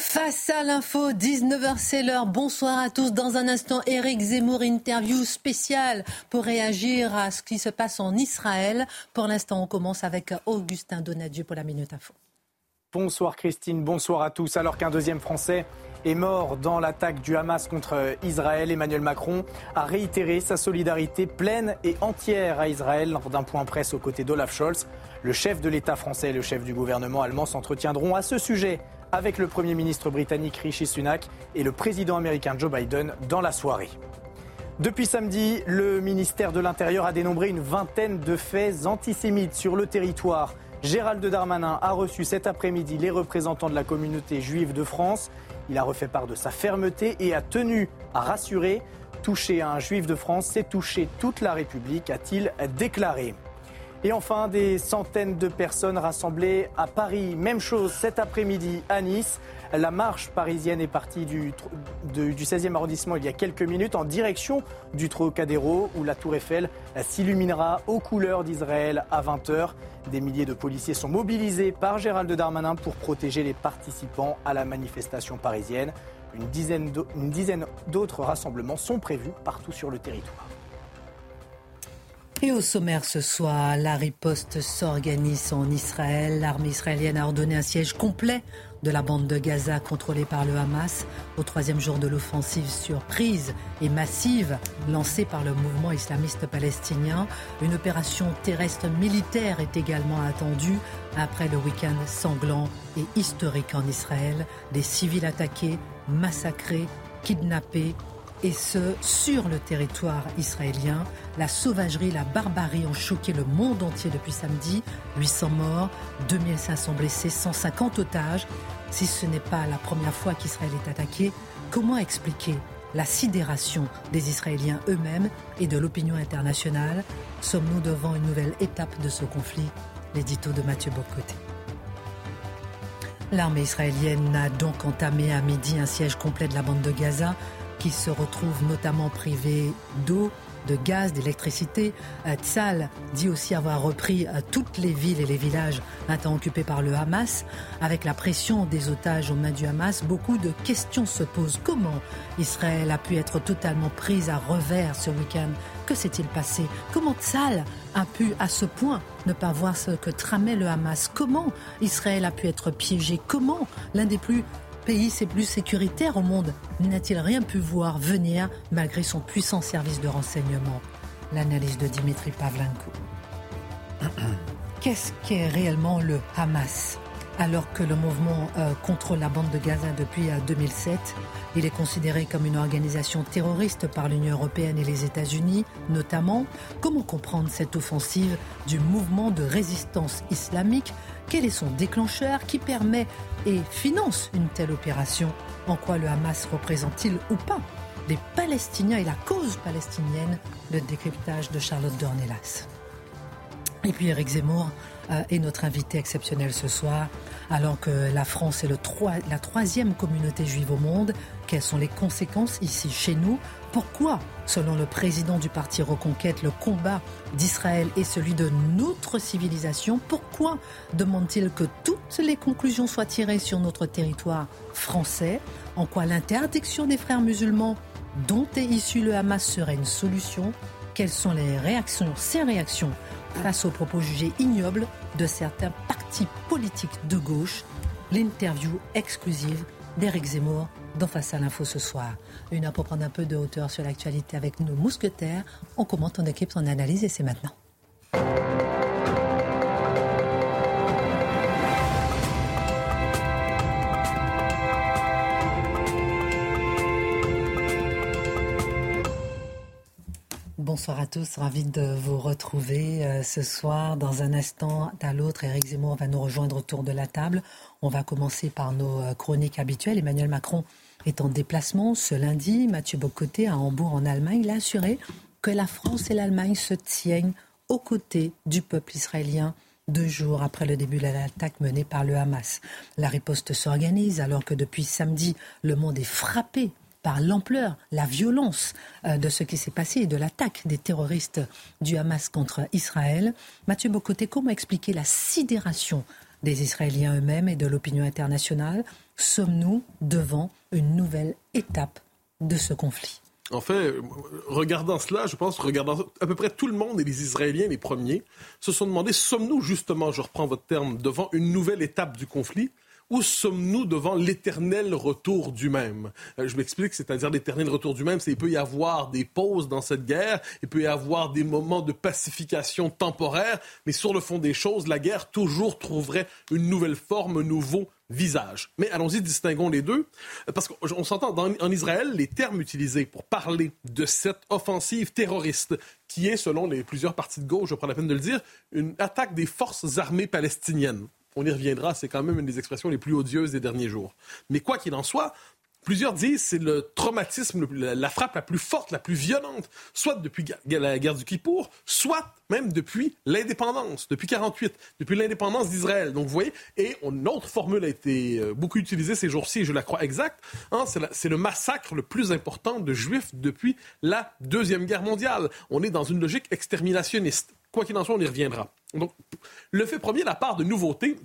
Face à l'info, 19h c'est l'heure. Bonsoir à tous. Dans un instant, Eric Zemmour, interview spéciale pour réagir à ce qui se passe en Israël. Pour l'instant, on commence avec Augustin Donadieu pour la Minute Info. Bonsoir Christine, bonsoir à tous. Alors qu'un deuxième Français est mort dans l'attaque du Hamas contre Israël, Emmanuel Macron a réitéré sa solidarité pleine et entière à Israël lors d'un point presse aux côtés d'Olaf Scholz. Le chef de l'État français et le chef du gouvernement allemand s'entretiendront à ce sujet avec le Premier ministre britannique Rishi Sunak et le président américain Joe Biden dans la soirée. Depuis samedi, le ministère de l'Intérieur a dénombré une vingtaine de faits antisémites sur le territoire. Gérald Darmanin a reçu cet après-midi les représentants de la communauté juive de France. Il a refait part de sa fermeté et a tenu à rassurer. Toucher un juif de France, c'est toucher toute la République, a-t-il déclaré. Et enfin, des centaines de personnes rassemblées à Paris. Même chose cet après-midi à Nice. La marche parisienne est partie du, du 16e arrondissement il y a quelques minutes en direction du Trocadéro où la tour Eiffel s'illuminera aux couleurs d'Israël à 20h. Des milliers de policiers sont mobilisés par Gérald Darmanin pour protéger les participants à la manifestation parisienne. Une dizaine d'autres rassemblements sont prévus partout sur le territoire. Et au sommaire ce soir, la riposte s'organise en Israël. L'armée israélienne a ordonné un siège complet de la bande de Gaza contrôlée par le Hamas au troisième jour de l'offensive surprise et massive lancée par le mouvement islamiste palestinien. Une opération terrestre militaire est également attendue après le week-end sanglant et historique en Israël. Des civils attaqués, massacrés, kidnappés, et ce, sur le territoire israélien. La sauvagerie, la barbarie ont choqué le monde entier depuis samedi. 800 morts, 2500 blessés, 150 otages. Si ce n'est pas la première fois qu'Israël est attaqué, comment expliquer la sidération des Israéliens eux-mêmes et de l'opinion internationale? Sommes-nous devant une nouvelle étape de ce conflit? L'édito de Mathieu Bocoté. L'armée israélienne a donc entamé à midi un siège complet de la bande de Gaza qui se retrouvent notamment privés d'eau, de gaz, d'électricité. Euh, Tzal dit aussi avoir repris euh, toutes les villes et les villages temps occupés par le Hamas. Avec la pression des otages aux mains du Hamas, beaucoup de questions se posent. Comment Israël a pu être totalement prise à revers ce week-end Que s'est-il passé Comment Tzal a pu à ce point ne pas voir ce que tramait le Hamas Comment Israël a pu être piégé Comment l'un des plus pays c'est plus sécuritaire au monde n'a-t-il rien pu voir venir malgré son puissant service de renseignement L'analyse de Dimitri Pavlenko. Qu'est-ce qu'est réellement le Hamas alors que le mouvement euh, contrôle la bande de Gaza depuis 2007. Euh, il est considéré comme une organisation terroriste par l'Union européenne et les États-Unis, notamment. Comment comprendre cette offensive du mouvement de résistance islamique quel est son déclencheur qui permet et finance une telle opération? En quoi le Hamas représente-t-il ou pas les Palestiniens et la cause palestinienne? Le décryptage de Charlotte Dornelas. Et puis Eric Zemmour euh, est notre invité exceptionnel ce soir alors que la France est le la troisième communauté juive au monde. Quelles sont les conséquences ici chez nous? Pourquoi, selon le président du parti Reconquête, le combat d'Israël est celui de notre civilisation? Pourquoi demande-t-il que toutes les conclusions soient tirées sur notre territoire français? En quoi l'interdiction des frères musulmans dont est issu le Hamas serait une solution? Quelles sont les réactions, ces réactions face aux propos jugés ignobles de certains partis politiques de gauche. L'interview exclusive d'Éric Zemmour dans Face à l'info ce soir. Une heure pour prendre un peu de hauteur sur l'actualité avec nos mousquetaires. On commente, on équipe, on analyse et c'est maintenant. Bonsoir à tous, ravi de vous retrouver euh, ce soir. Dans un instant, à l'autre, Éric Zemmour va nous rejoindre autour de la table. On va commencer par nos euh, chroniques habituelles. Emmanuel Macron est en déplacement ce lundi. Mathieu Bocoté à Hambourg en Allemagne. Il a assuré que la France et l'Allemagne se tiennent aux côtés du peuple israélien deux jours après le début de l'attaque menée par le Hamas. La riposte s'organise alors que depuis samedi, le monde est frappé par l'ampleur, la violence euh, de ce qui s'est passé et de l'attaque des terroristes du Hamas contre Israël. Mathieu Bocoté, comment expliquer la sidération des Israéliens eux-mêmes et de l'opinion internationale? Sommes-nous devant une nouvelle étape de ce conflit? En fait, regardant cela, je pense, regardant à peu près tout le monde et les Israéliens, les premiers, se sont demandé, sommes-nous justement, je reprends votre terme, devant une nouvelle étape du conflit? Où sommes-nous devant l'éternel retour du même? Euh, Je m'explique, c'est-à-dire l'éternel retour du même, c'est il peut y avoir des pauses dans cette guerre, il peut y avoir des moments de pacification temporaire, mais sur le fond des choses, la guerre toujours trouverait une nouvelle forme, un nouveau visage. Mais allons-y, distinguons les deux, parce qu'on s'entend, en Israël, les termes utilisés pour parler de cette offensive terroriste, qui est, selon les plusieurs partis de gauche, je prends la peine de le dire, une attaque des forces armées palestiniennes on y reviendra, c'est quand même une des expressions les plus odieuses des derniers jours. Mais quoi qu'il en soit, Plusieurs disent c'est le traumatisme, la frappe la plus forte, la plus violente, soit depuis la guerre du Kippour, soit même depuis l'indépendance, depuis 48, depuis l'indépendance d'Israël. Donc vous voyez, et une autre formule a été euh, beaucoup utilisée ces jours-ci, je la crois exacte, hein, c'est le massacre le plus important de Juifs depuis la Deuxième Guerre mondiale. On est dans une logique exterminationniste. Quoi qu'il en soit, on y reviendra. Donc, le fait premier, la part de nouveauté,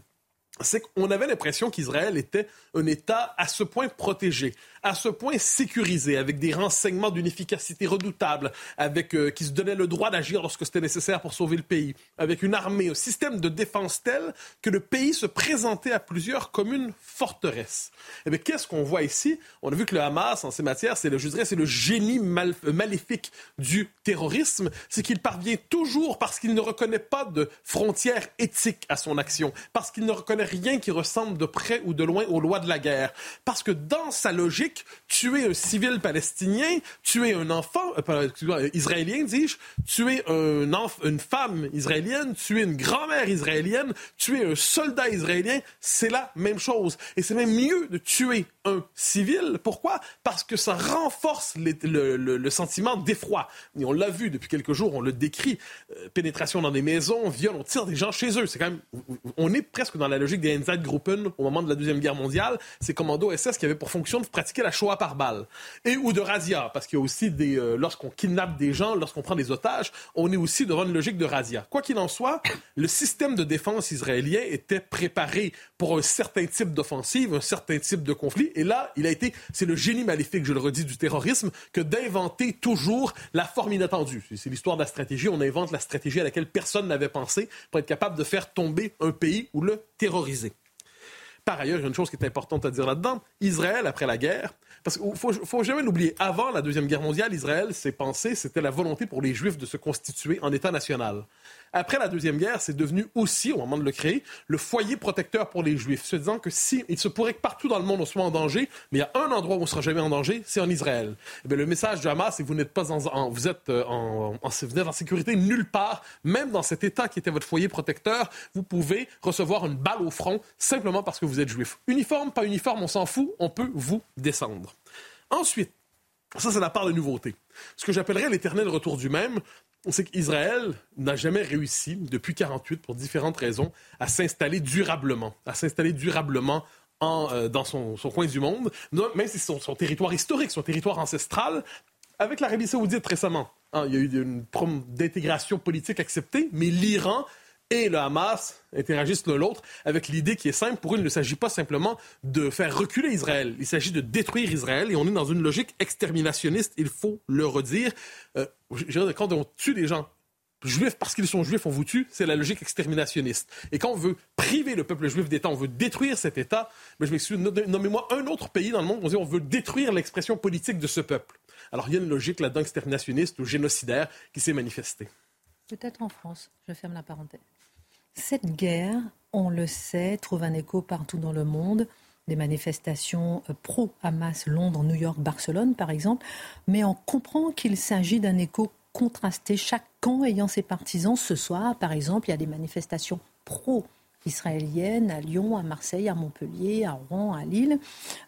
c'est qu'on avait l'impression qu'Israël était un État à ce point protégé, à ce point sécurisé, avec des renseignements d'une efficacité redoutable, avec euh, qui se donnait le droit d'agir lorsque c'était nécessaire pour sauver le pays, avec une armée, un système de défense tel que le pays se présentait à plusieurs comme une forteresse. Et eh qu'est-ce qu'on voit ici? On a vu que le Hamas, en ces matières, c'est le, je dirais, c'est le génie maléfique du terrorisme, c'est qu'il parvient toujours parce qu'il ne reconnaît pas de frontières éthiques à son action, parce qu'il ne reconnaît rien qui ressemble de près ou de loin aux lois de la guerre. Parce que dans sa logique, tuer un civil palestinien, tuer un enfant, euh, israélien, dis-je, tuer un une femme israélienne, tuer une grand-mère israélienne, tuer un soldat israélien, c'est la même chose. Et c'est même mieux de tuer un civil. Pourquoi? Parce que ça renforce le, sentiment d'effroi. Et on l'a vu depuis quelques jours, on le décrit. Euh, pénétration dans des maisons, viol, on tire des gens chez eux. C'est quand même, on est presque dans la logique des Einsatzgruppen au moment de la Deuxième Guerre mondiale. Ces commandos SS qui avaient pour fonction de pratiquer la Shoah par balle. Et ou de razzia, parce qu'il y a aussi des, euh, lorsqu'on kidnappe des gens, lorsqu'on prend des otages, on est aussi devant une logique de razzia. Quoi qu'il en soit, le système de défense israélien était préparé pour un certain type d'offensive, un certain type de conflit. Et là, il a été, c'est le génie maléfique, je le redis, du terrorisme, que d'inventer toujours la forme inattendue. C'est l'histoire de la stratégie. On invente la stratégie à laquelle personne n'avait pensé pour être capable de faire tomber un pays ou le Par ailleurs, il y a une chose qui est importante à dire là-dedans. Israël, après la guerre, parce qu'il faut, faut jamais l'oublier, avant la Deuxième Guerre mondiale, Israël s'est pensé, c'était la volonté pour les Juifs de se constituer en État national. Après la Deuxième Guerre, c'est devenu aussi, au moment de le créer, le foyer protecteur pour les Juifs, se disant que si il se pourrait que partout dans le monde on soit en danger, mais il y a un endroit où on sera jamais en danger, c'est en Israël. Eh le message du Hamas, c'est que vous n'êtes pas en, vous êtes euh, en, vous en sécurité nulle part, même dans cet État qui était votre foyer protecteur, vous pouvez recevoir une balle au front simplement parce que vous êtes juif. Uniforme, pas uniforme, on s'en fout, on peut vous descendre. Ensuite, ça, c'est la part de nouveauté. Ce que j'appellerais l'éternel retour du même, c'est qu'Israël n'a jamais réussi, depuis 48, pour différentes raisons, à s'installer durablement, à s'installer durablement euh, dans son, coin du monde, même si c'est son, territoire historique, son territoire ancestral, avec l'Arabie saoudite récemment. Hein, il y a eu une d'intégration politique acceptée, mais l'Iran et le Hamas interagissent l'un l'autre avec l'idée qui est simple. Pour eux, il ne s'agit pas simplement de faire reculer Israël. Il s'agit de détruire Israël et on est dans une logique exterminationniste, il faut le redire. Euh, quand on tue des gens juifs parce qu'ils sont juifs, on vous tue, c'est la logique exterminationniste. Et quand on veut priver le peuple juif d'État, on veut détruire cet État, mais je m'excuse, nommez-moi un autre pays dans le monde où on dit on veut détruire l'expression politique de ce peuple. Alors il y a une logique là-dedans exterminationniste ou génocidaire qui s'est manifestée. Peut-être en France, je ferme la parenthèse. Cette guerre, on le sait, trouve un écho partout dans le monde. Des manifestations euh, pro-Hamas, Londres, New York, Barcelone, par exemple. Mais on comprend qu'il s'agit d'un écho contrasté, chaque camp ayant ses partisans. Ce soir, par exemple, il y a des manifestations pro-israéliennes à Lyon, à Marseille, à Montpellier, à Rouen, à Lille.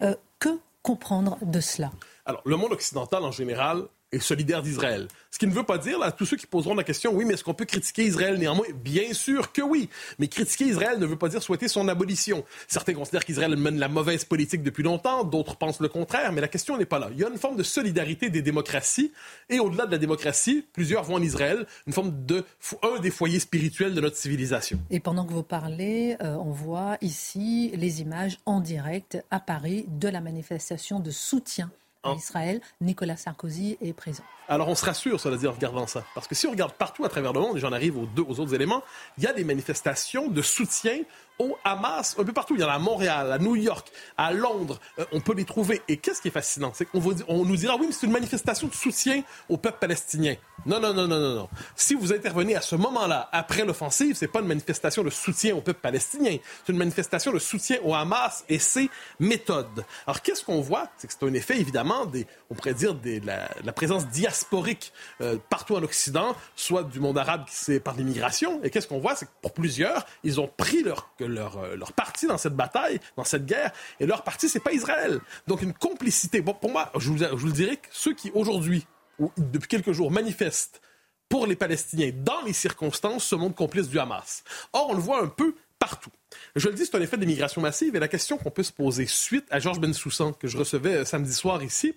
Euh, que comprendre de cela? Alors, le monde occidental en général est solidaire d'Israël. Ce qui ne veut pas dire, là, tous ceux qui poseront la question, oui, mais est-ce qu'on peut critiquer Israël néanmoins? Bien sûr que oui. Mais critiquer Israël ne veut pas dire souhaiter son abolition. Certains considèrent qu'Israël mène la mauvaise politique depuis longtemps, d'autres pensent le contraire, mais la question n'est pas là. Il y a une forme de solidarité des démocraties, et au-delà de la démocratie, plusieurs voient en Israël une forme de un des foyers spirituels de notre civilisation. Et pendant que vous parlez, euh, on voit ici les images en direct à Paris de la manifestation de soutien Israël. Nicolas Sarkozy est présent. Alors on se rassure, cela dit, en regardant ça. Parce que si on regarde partout à travers le monde, et j'en arrive aux, deux, autres éléments, il y a des manifestations de soutien au Hamas un peu partout. Il y en a à Montréal, à New York, à Londres. Euh, on peut les trouver. Et qu'est-ce qui est fascinant? C'est qu'on on nous dira, oui, mais c'est une manifestation de soutien au peuple palestinien. Non, non, non, non, non, non. Si vous intervenez à ce moment-là, après l'offensive, c'est pas une manifestation de soutien au peuple palestinien. C'est une manifestation de soutien au Hamas et ses méthodes. Alors, qu'est-ce qu'on voit? C'est que c'est un effet, évidemment, des, on pourrait dire, des, la, la présence diasporique diasporique euh, partout en Occident, soit du monde arabe qui c'est par l'immigration. Et qu'est-ce qu'on voit, c'est que pour plusieurs, ils ont pris leur, leur, euh, leur parti dans cette bataille, dans cette guerre, et leur parti, c'est pas Israël. Donc une complicité. Bon, pour moi, je vous, je vous le dirais ceux qui aujourd'hui, ou depuis quelques jours, manifestent pour les Palestiniens dans les circonstances se montrent complices du Hamas. Or, on le voit un peu partout. Je le dis, c'est un effet d'immigration massive et la question qu'on peut se poser suite à Georges Bensoussan, que je recevais euh, samedi soir ici,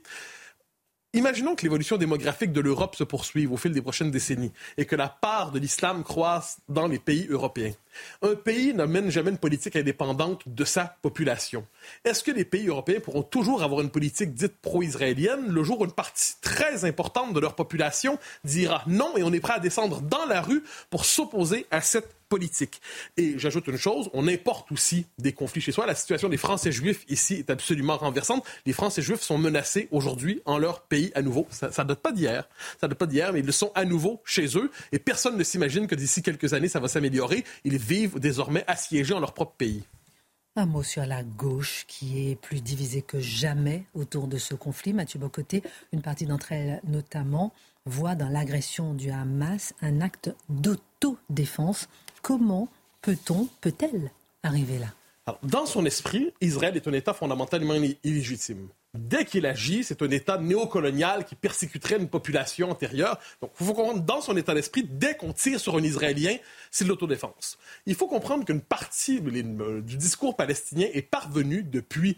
Imaginons que l'évolution démographique de l'Europe se poursuive au fil des prochaines décennies et que la part de l'islam croisse dans les pays européens. Un pays ne mène jamais une politique indépendante de sa population. Est-ce que les pays européens pourront toujours avoir une politique dite pro-israélienne le jour où une partie très importante de leur population dira non et on est prêt à descendre dans la rue pour s'opposer à cette politique? Et j'ajoute une chose, on importe aussi des conflits chez soi. La situation des Français juifs ici est absolument renversante. Les Français juifs sont menacés aujourd'hui en leur pays à nouveau. Ça ne date pas d'hier, ça date pas d'hier, mais ils le sont à nouveau chez eux. Et personne ne s'imagine que d'ici quelques années, ça va s'améliorer. Vivent désormais assiégés en leur propre pays. Un mot sur la gauche qui est plus divisée que jamais autour de ce conflit. Mathieu Bocoté, une partie d'entre elles notamment, voit dans l'agression du Hamas un acte d'autodéfense. Comment peut-on, peut-elle arriver là? Dans son esprit, Israël est un État fondamentalement illégitime. Dès qu'il agit, c'est un État néocolonial qui persécuterait une population antérieure. Donc, il faut comprendre, dans son état d'esprit, dès qu'on tire sur un Israélien, c'est de l'autodéfense. Il faut comprendre qu'une partie du discours palestinien est parvenue depuis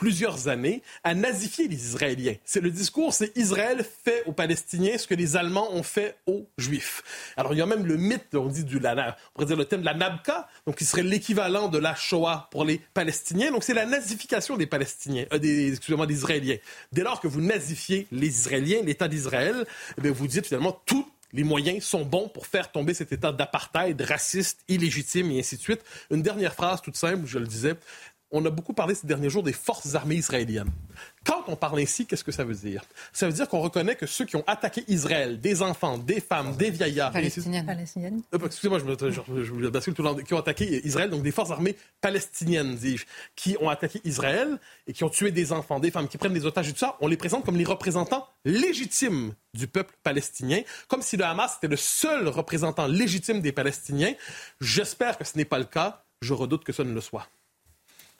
plusieurs années à nazifier les Israéliens. C'est le discours, c'est Israël fait aux Palestiniens ce que les Allemands ont fait aux Juifs. Alors il y a même le mythe, on dit du, on pourrait dire le thème de la Nabka, donc qui serait l'équivalent de la Shoah pour les Palestiniens. Donc c'est la nazification des Palestiniens, euh, des, excusez-moi, des Israéliens. Dès lors que vous nazifiez les Israéliens, l'État d'Israël, eh vous dites finalement tous les moyens sont bons pour faire tomber cet état d'apartheid raciste, illégitime et ainsi de suite. Une dernière phrase toute simple, je le disais on a beaucoup parlé ces derniers jours des forces armées israéliennes. Quand on parle ainsi, qu'est-ce que ça veut dire? Ça veut dire qu'on reconnaît que ceux qui ont attaqué Israël, des enfants, des femmes, des vieillards... Palestiniennes. Palestiniennes. Euh, excusez-moi, je, me, je, bascule tout le temps. Qui ont attaqué Israël, donc des forces armées palestiniennes, dis-je, qui ont attaqué Israël et qui ont tué des enfants, des femmes, qui prennent des otages et tout ça, on les présente comme les représentants légitimes du peuple palestinien, comme si le Hamas était le seul représentant légitime des Palestiniens. J'espère que ce n'est pas le cas. Je redoute que ce ne le soit.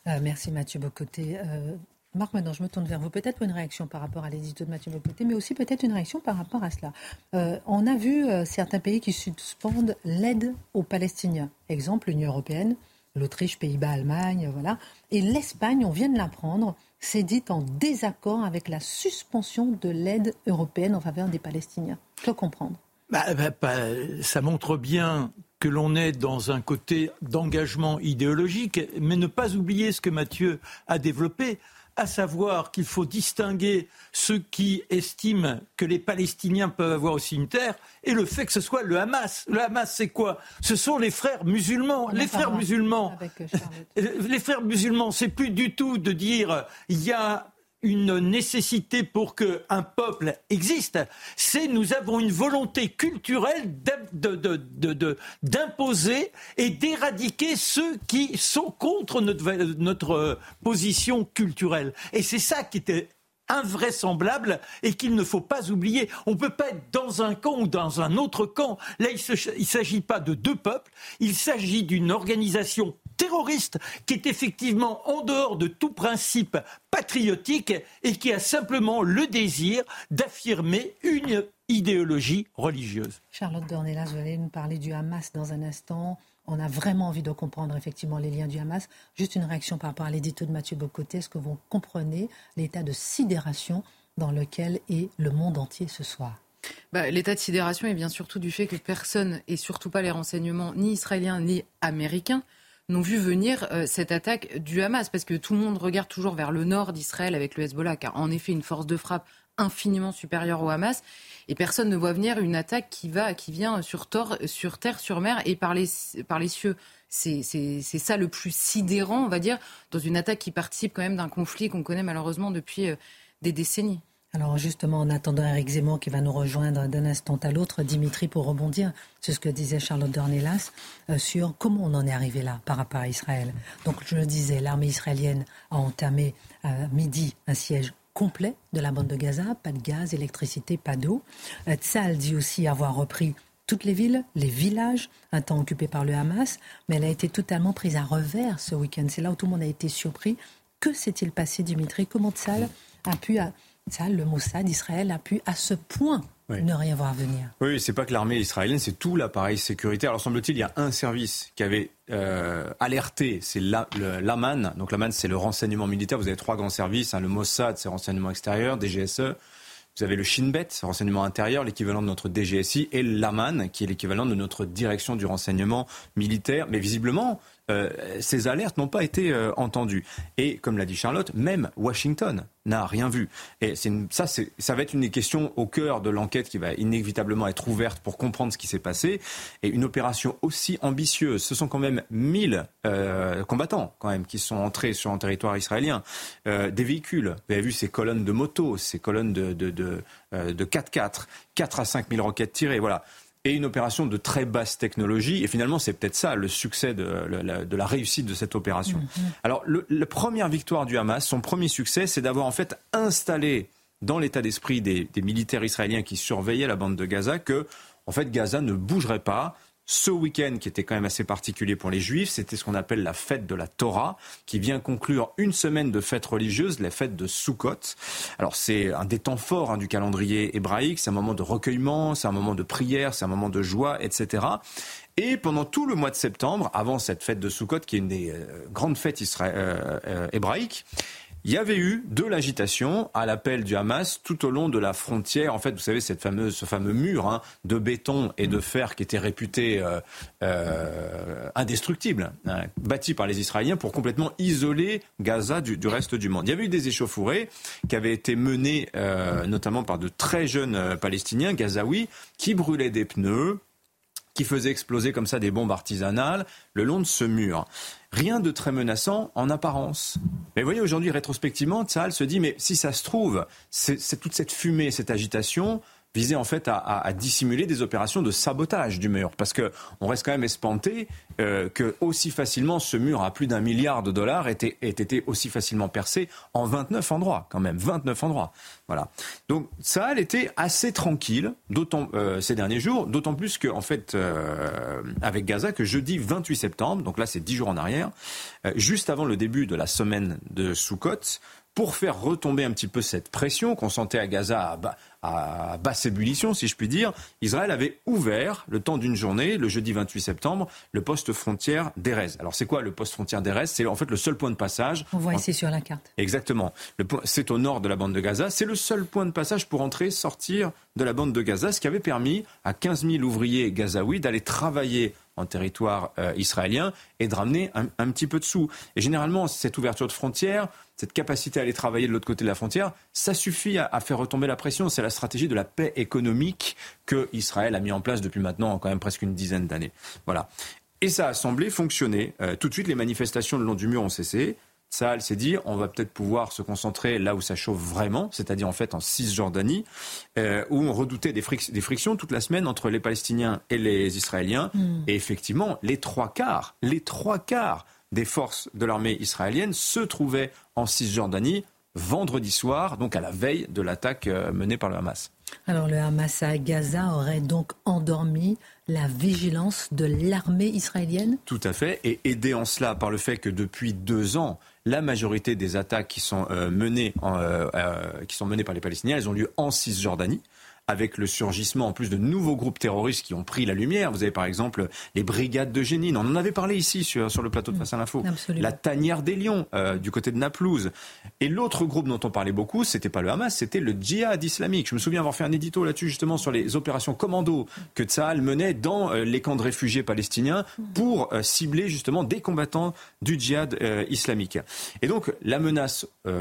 Euh, merci Mathieu Bocoté. Euh, Marc, maintenant je me tourne vers vous. Peut-être une réaction par rapport à l'édito de Mathieu Bocoté, mais aussi peut-être une réaction par rapport à cela. Euh, on a vu certains pays qui suspendent l'aide aux Palestiniens. Exemple, l'Union européenne, l'Autriche, Pays-Bas, Allemagne, voilà. Et l'Espagne, on vient de l'apprendre, s'est dit en désaccord avec la suspension de l'aide européenne en faveur des Palestiniens. Que comprendre? Bah, bah, ça montre bien que l'on est dans un côté d'engagement idéologique, mais ne pas oublier ce que Mathieu a développé, à savoir qu'il faut distinguer ceux qui estiment que les Palestiniens peuvent avoir aussi une terre et le fait que ce soit le Hamas. Le Hamas, c'est quoi? Ce sont les frères musulmans. Les frères musulmans, les frères musulmans, c'est plus du tout de dire il y a une nécessité pour qu'un peuple existe, c'est nous avons une volonté culturelle d'imposer et d'éradiquer ceux qui sont contre notre, notre position culturelle. Et c'est ça qui était invraisemblable et qu'il ne faut pas oublier. On ne peut pas être dans un camp ou dans un autre camp. Là, il ne s'agit pas de deux peuples, il s'agit d'une organisation terroriste qui est effectivement en dehors de tout principe patriotique et qui a simplement le désir d'affirmer une idéologie religieuse. Charlotte Dornelas, vous allez nous parler du Hamas dans un instant. On a vraiment envie de comprendre effectivement les liens du Hamas. Juste une réaction par rapport à l'édito de Mathieu Bocoté. Est-ce que vous comprenez l'état de sidération dans lequel est le monde entier ce soir? Bah, L'état de sidération est bien surtout du fait que personne, et surtout pas les renseignements ni israéliens ni américains, n'ont vu venir euh, cette attaque du Hamas, parce que tout le monde regarde toujours vers le nord d'Israël avec le Hezbollah, car en effet une force de frappe infiniment supérieure au Hamas, et personne ne voit venir une attaque qui va, qui vient sur, sur terre, sur mer et par les, par les cieux. C'est ça le plus sidérant, on va dire, dans une attaque qui participe quand même d'un conflit qu'on connaît malheureusement depuis euh, des décennies. Alors justement, en attendant Eric Zemmour qui va nous rejoindre d'un instant à l'autre, Dimitri, pour rebondir sur ce que disait Charlotte Dornelas, euh, sur comment on en est arrivé là par rapport à Israël. Donc je le disais, l'armée israélienne a entamé à euh, midi un siège complet de la bande de Gaza, pas de gaz, électricité, pas d'eau. Euh, Tzal dit aussi avoir repris toutes les villes, les villages, un temps occupés par le Hamas, mais elle a été totalement prise à revers ce week-end. C'est là où tout le monde a été surpris. Que s'est-il passé, Dimitri? Comment Tzal a pu ça, le Mossad d'Israël a pu à ce point ne rien voir venir. Oui, c'est pas que l'armée israélienne, c'est tout l'appareil sécuritaire. Alors semble-t-il, il y a un service qui avait euh, alerté, c'est l'AMAN. Donc l'AMAN, c'est le renseignement militaire. Vous avez trois grands services, hein, le Mossad, c'est renseignement extérieur, DGSE. Vous avez le Shin Bet, renseignement intérieur, l'équivalent de notre DGSI, et l'AMAN, qui est l'équivalent de notre direction du renseignement militaire. Mais visiblement, ces alertes n'ont pas été euh, entendues. Et comme l'a dit Charlotte, même Washington n'a rien vu. Et ça, ça va être une des questions au cœur de l'enquête qui va inévitablement être ouverte pour comprendre ce qui s'est passé. Et une opération aussi ambitieuse, ce sont quand même 1000 euh, combattants quand même qui sont entrés sur un territoire israélien, des véhicules. Vous avez vu ces colonnes de motos, ces colonnes de, de, de, de 4x4, 4 à 5 000 roquettes tirées. Voilà et une opération de très basse technologie. Et finalement, c'est peut-être ça le succès de, la réussite de cette opération. Mm-hmm. Alors, la première victoire du Hamas, son premier succès, c'est d'avoir en fait installé dans l'état d'esprit des, des, militaires israéliens qui surveillaient la bande de Gaza que, en fait, Gaza ne bougerait pas ce week-end qui était quand même assez particulier pour les juifs, c'était ce qu'on appelle la fête de la Torah, qui vient conclure une semaine de fêtes religieuses, la fête de Sukkot. Alors c'est un des temps forts hein, du calendrier hébraïque, c'est un moment de recueillement, c'est un moment de prière, c'est un moment de joie, etc. Et pendant tout le mois de septembre, avant cette fête de Sukkot, qui est une des euh, grandes fêtes euh, euh, hébraïques, il y avait eu de l'agitation à l'appel du Hamas tout au long de la frontière. En fait, vous savez, cette fameuse, ce fameux mur hein, de béton et de fer qui était réputé euh, euh, indestructible, hein, bâti par les Israéliens pour complètement isoler Gaza du, reste du monde. Il y avait eu des échauffourées qui avaient été menées euh, notamment par de très jeunes Palestiniens, gazaouis, qui brûlaient des pneus, qui faisaient exploser comme ça des bombes artisanales le long de ce mur. Rien de très menaçant en apparence. Mais vous voyez, aujourd'hui, rétrospectivement, Tsahal se dit, mais si ça se trouve, c'est toute cette fumée, cette agitation, visait en fait à, dissimuler des opérations de sabotage du mur. Parce qu'on reste quand même espanté euh, que aussi facilement ce mur à plus d'un milliard de dollars ait, été aussi facilement percé en 29 endroits, quand même, 29 endroits. Voilà. Donc ça, elle était assez tranquille, d'autant euh, ces derniers jours, d'autant plus qu'en en fait, euh, avec Gaza, que jeudi 28 septembre, donc là c'est 10 jours en arrière, juste avant le début de la semaine de Sukkot, pour faire retomber un petit peu cette pression qu'on sentait à Gaza à, basse ébullition, si je puis dire, Israël avait ouvert, le temps d'une journée, le jeudi 28 septembre, le poste frontière d'Erez. Alors c'est quoi le poste frontière d'Erez? C'est en fait le seul point de passage. On voit ici sur la carte. Exactement. C'est au nord de la bande de Gaza. C'est le seul point de passage pour entrer, sortir de la bande de Gaza, ce qui avait permis à 15 000 ouvriers gazaouis d'aller travailler en territoire euh, israélien et de ramener un, petit peu de sous. Et généralement, cette ouverture de frontières, cette capacité à aller travailler de l'autre côté de la frontière, ça suffit à, faire retomber la pression. C'est la stratégie de la paix économique que Israël a mis en place depuis maintenant quand même presque une dizaine d'années. Voilà. Et ça a semblé fonctionner. Euh, tout de suite, les manifestations le long du mur ont cessé. Saal s'est dit, on va peut-être pouvoir se concentrer là où ça chauffe vraiment, c'est-à-dire en fait en Cisjordanie, euh, où on redoutait des, des, frictions toute la semaine entre les Palestiniens et les Israéliens. Hmm. Et effectivement, les trois quarts, les trois quarts des forces de l'armée israélienne se trouvaient en Cisjordanie vendredi soir, donc à la veille de l'attaque euh, menée par le Hamas. Alors le Hamas à Gaza aurait donc endormi la vigilance de l'armée israélienne? Tout à fait, et aidé en cela par le fait que depuis deux ans, la majorité des attaques qui sont, euh, menées, qui sont menées par les Palestiniens, elles ont lieu en Cisjordanie avec le surgissement en plus de nouveaux groupes terroristes qui ont pris la lumière. Vous avez par exemple les brigades de Génine. On en avait parlé ici sur, sur le plateau de Face à l'info. La tanière des lions euh, du côté de Naplouse. Et l'autre groupe dont on parlait beaucoup, c'était pas le Hamas, c'était le djihad islamique. Je me souviens avoir fait un édito là-dessus justement sur les opérations commando que Tsahal menait dans euh, les camps de réfugiés palestiniens pour euh, cibler justement des combattants du djihad islamique. Et donc la menace, il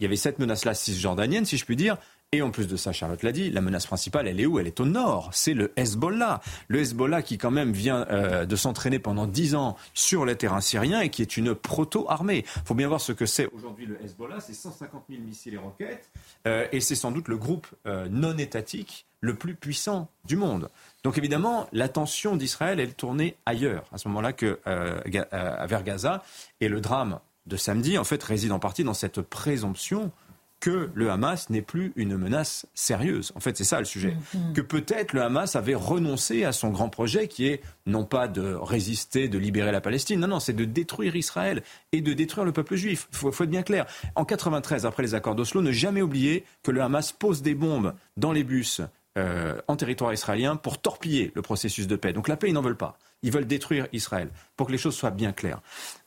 y avait cette menace-là cisjordanienne, si je puis dire, et en plus de ça, Charlotte l'a dit, la menace principale, elle est où? Elle est au nord. C'est le Hezbollah. Le Hezbollah qui quand même vient euh, de s'entraîner pendant dix ans sur les terrains syriens et qui est une proto-armée. Il faut bien voir ce que c'est aujourd'hui le Hezbollah. C'est 150 000 missiles et roquettes. Euh, et c'est sans doute le groupe euh, non étatique le plus puissant du monde. Donc évidemment, l'attention d'Israël, elle tournée ailleurs, à ce moment-là, que vers Gaza. Et le drame de samedi, en fait, réside en partie dans cette présomption que le Hamas n'est plus une menace sérieuse. En fait, c'est ça le sujet. Mm-hmm. Que peut-être le Hamas avait renoncé à son grand projet qui est non pas de résister, de libérer la Palestine, non, non, c'est de détruire Israël et de détruire le peuple juif. Il faut, être bien clair. En 93, après les accords d'Oslo, ne jamais oublier que le Hamas pose des bombes dans les bus euh, en territoire israélien pour torpiller le processus de paix. Donc la paix, ils n'en veulent pas. Ils veulent détruire Israël, pour que les choses soient bien claires.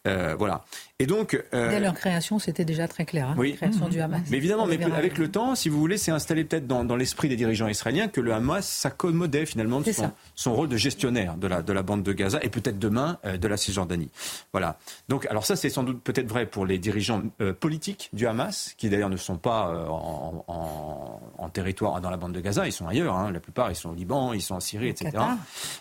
Euh, voilà. Et donc, euh, Dès leur création, c'était déjà très clair, hein, oui. la création du Hamas. Mais évidemment, mais avec le temps, si vous voulez, c'est installé peut-être dans, dans l'esprit des dirigeants israéliens que le Hamas s'accommodait finalement de son, son, rôle de gestionnaire de la, de la bande de Gaza et peut-être demain euh, de la Cisjordanie. Voilà. Donc, alors ça, c'est sans doute peut-être vrai pour les dirigeants politiques du Hamas, qui d'ailleurs ne sont pas en, en, en, territoire dans la bande de Gaza, ils sont ailleurs. Hein. La plupart, ils sont au Liban, ils sont en Syrie, etc.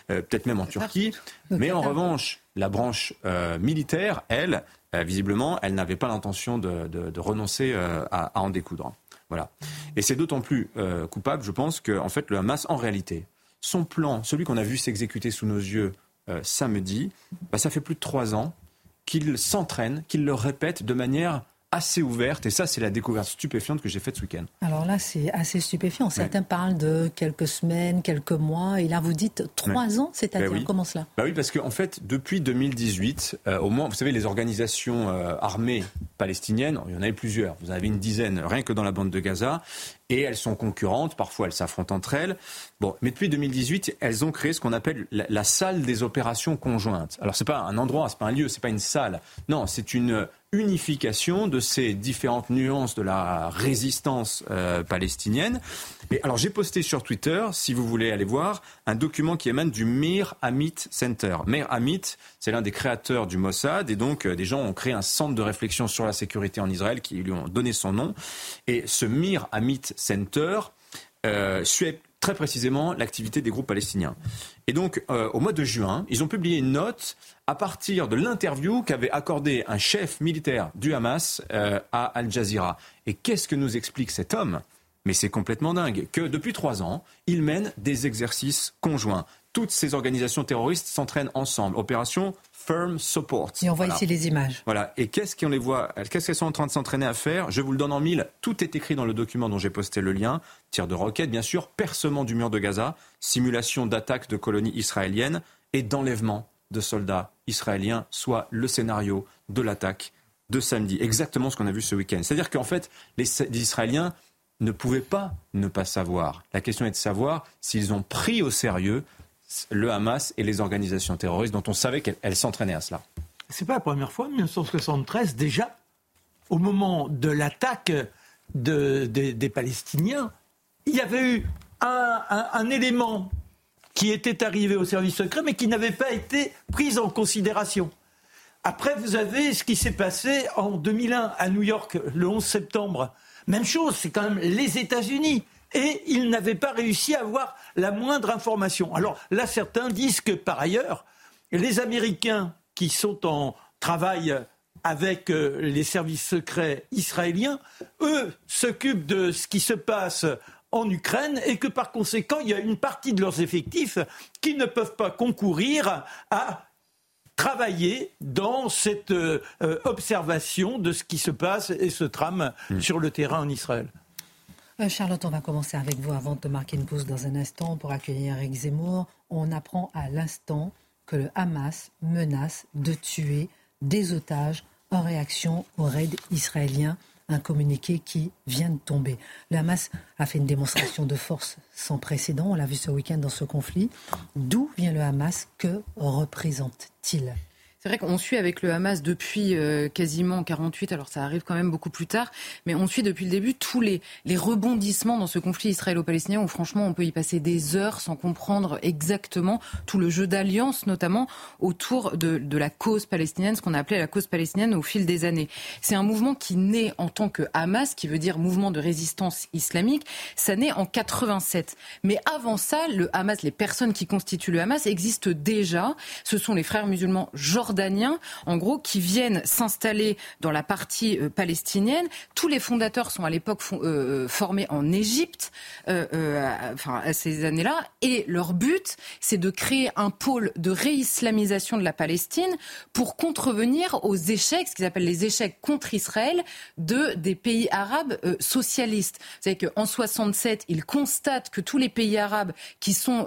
peut-être même en Turquie. Mais en revanche, la branche euh, militaire, elle, euh, visiblement, elle n'avait pas l'intention de, renoncer euh, à, en découdre. Voilà. Et c'est d'autant plus coupable, je pense, que en fait, le Hamas, en réalité, son plan, celui qu'on a vu s'exécuter sous nos yeux samedi, bah, ça fait plus de trois ans qu'il s'entraîne, qu'il le répète de manière assez ouverte. Et ça, c'est la découverte stupéfiante que j'ai faite ce week-end. Alors là, c'est assez stupéfiant. Certains parlent de quelques semaines, quelques mois. Et là, vous dites trois ans, c'est-à-dire ben comment cela? Bah Oui, parce qu'en fait, depuis 2018, euh, au moins, vous savez, les organisations euh, armées palestiniennes, il y en avait plusieurs. Vous en avez une dizaine, rien que dans la bande de Gaza. Et elles sont concurrentes, parfois elles s'affrontent entre elles. Bon, mais depuis 2018, elles ont créé ce qu'on appelle la, la, salle des opérations conjointes. Alors c'est pas un endroit, c'est pas un lieu, c'est pas une salle. Non, c'est une unification de ces différentes nuances de la résistance euh, palestinienne. Et alors j'ai posté sur Twitter, si vous voulez aller voir, un document qui émane du Mir Amit Center. Mir Amit, c'est l'un des créateurs du Mossad, et donc euh, des gens ont créé un centre de réflexion sur la sécurité en Israël qui lui ont donné son nom. Et ce Mir Amit Center euh, très précisément l'activité des groupes palestiniens. Et donc, euh, au mois de juin, ils ont publié une note à partir de l'interview qu'avait accordé un chef militaire du Hamas euh, à Al Jazeera. Et qu'est-ce que nous explique cet homme? Mais c'est complètement dingue que depuis trois ans, il mène des exercices conjoints. Toutes ces organisations terroristes s'entraînent ensemble. Opération Firm Support. Et on voit ici les images. Voilà. Et qu'est-ce qu'on les voit Qu'est-ce qu'elles sont en train de s'entraîner à faire? Je vous le donne en mille. Tout est écrit dans le document dont j'ai posté le lien. Tir de roquettes, bien sûr, percement du mur de Gaza, simulation d'attaque de colonies israéliennes et d'enlèvement de soldats israéliens, soit le scénario de l'attaque de samedi. Exactement ce qu'on a vu ce week-end. C'est-à-dire qu'en fait, les Israéliens ne pouvaient pas ne pas savoir. La question est de savoir s'ils ont pris au sérieux le Hamas et les organisations terroristes dont on savait qu'elles s'entraînaient à cela. C'est pas la première fois, 1973, déjà, au moment de l'attaque des Palestiniens, il y avait eu un, élément qui était arrivé au service secret, mais qui n'avait pas été pris en considération. Après, vous avez ce qui s'est passé en 2001 à New York, le 11 septembre. Même chose, c'est quand même les États-Unis et ils n'avaient pas réussi à avoir la moindre information. Alors là, certains disent que par ailleurs, les Américains qui sont en travail avec euh, les services secrets israéliens, eux s'occupent de ce qui se passe en Ukraine et que par conséquent, il y a une partie de leurs effectifs qui ne peuvent pas concourir à travailler dans cette euh, euh, observation de ce qui se passe et se trame mm. sur le terrain en Israël. Charlotte, on va commencer avec vous avant de marquer une pause dans un instant pour accueillir Eric Zemmour. On apprend à l'instant que le Hamas menace de tuer des otages en réaction au raid israélien un communiqué qui vient de tomber. Le Hamas a fait une démonstration de force sans précédent, on l'a vu ce week-end dans ce conflit. D'où vient le Hamas? Que représente-t-il? C'est vrai qu'on suit avec le Hamas depuis euh, quasiment 48, alors ça arrive quand même beaucoup plus tard, mais on suit depuis le début tous les, rebondissements dans ce conflit israélo-palestinien où franchement on peut y passer des heures sans comprendre exactement tout le jeu d'alliance, notamment autour de, la cause palestinienne, ce qu'on a appelé la cause palestinienne au fil des années. C'est un mouvement qui naît en tant que Hamas, qui veut dire mouvement de résistance islamique, ça naît en 87. Mais avant ça, le Hamas, les personnes qui constituent le Hamas existent déjà. Ce sont les frères musulmans jordaniens jordaniens, en gros, qui viennent s'installer dans la partie euh, palestinienne. Tous les fondateurs sont à l'époque euh, euh, formés en Égypte, enfin à ces années-là, et leur but, c'est de créer un pôle de réislamisation de la Palestine pour contrevenir aux échecs, ce qu'ils appellent les échecs contre Israël, de des pays arabes socialistes. Savez qu'en 67, ils constatent que tous les pays arabes qui sont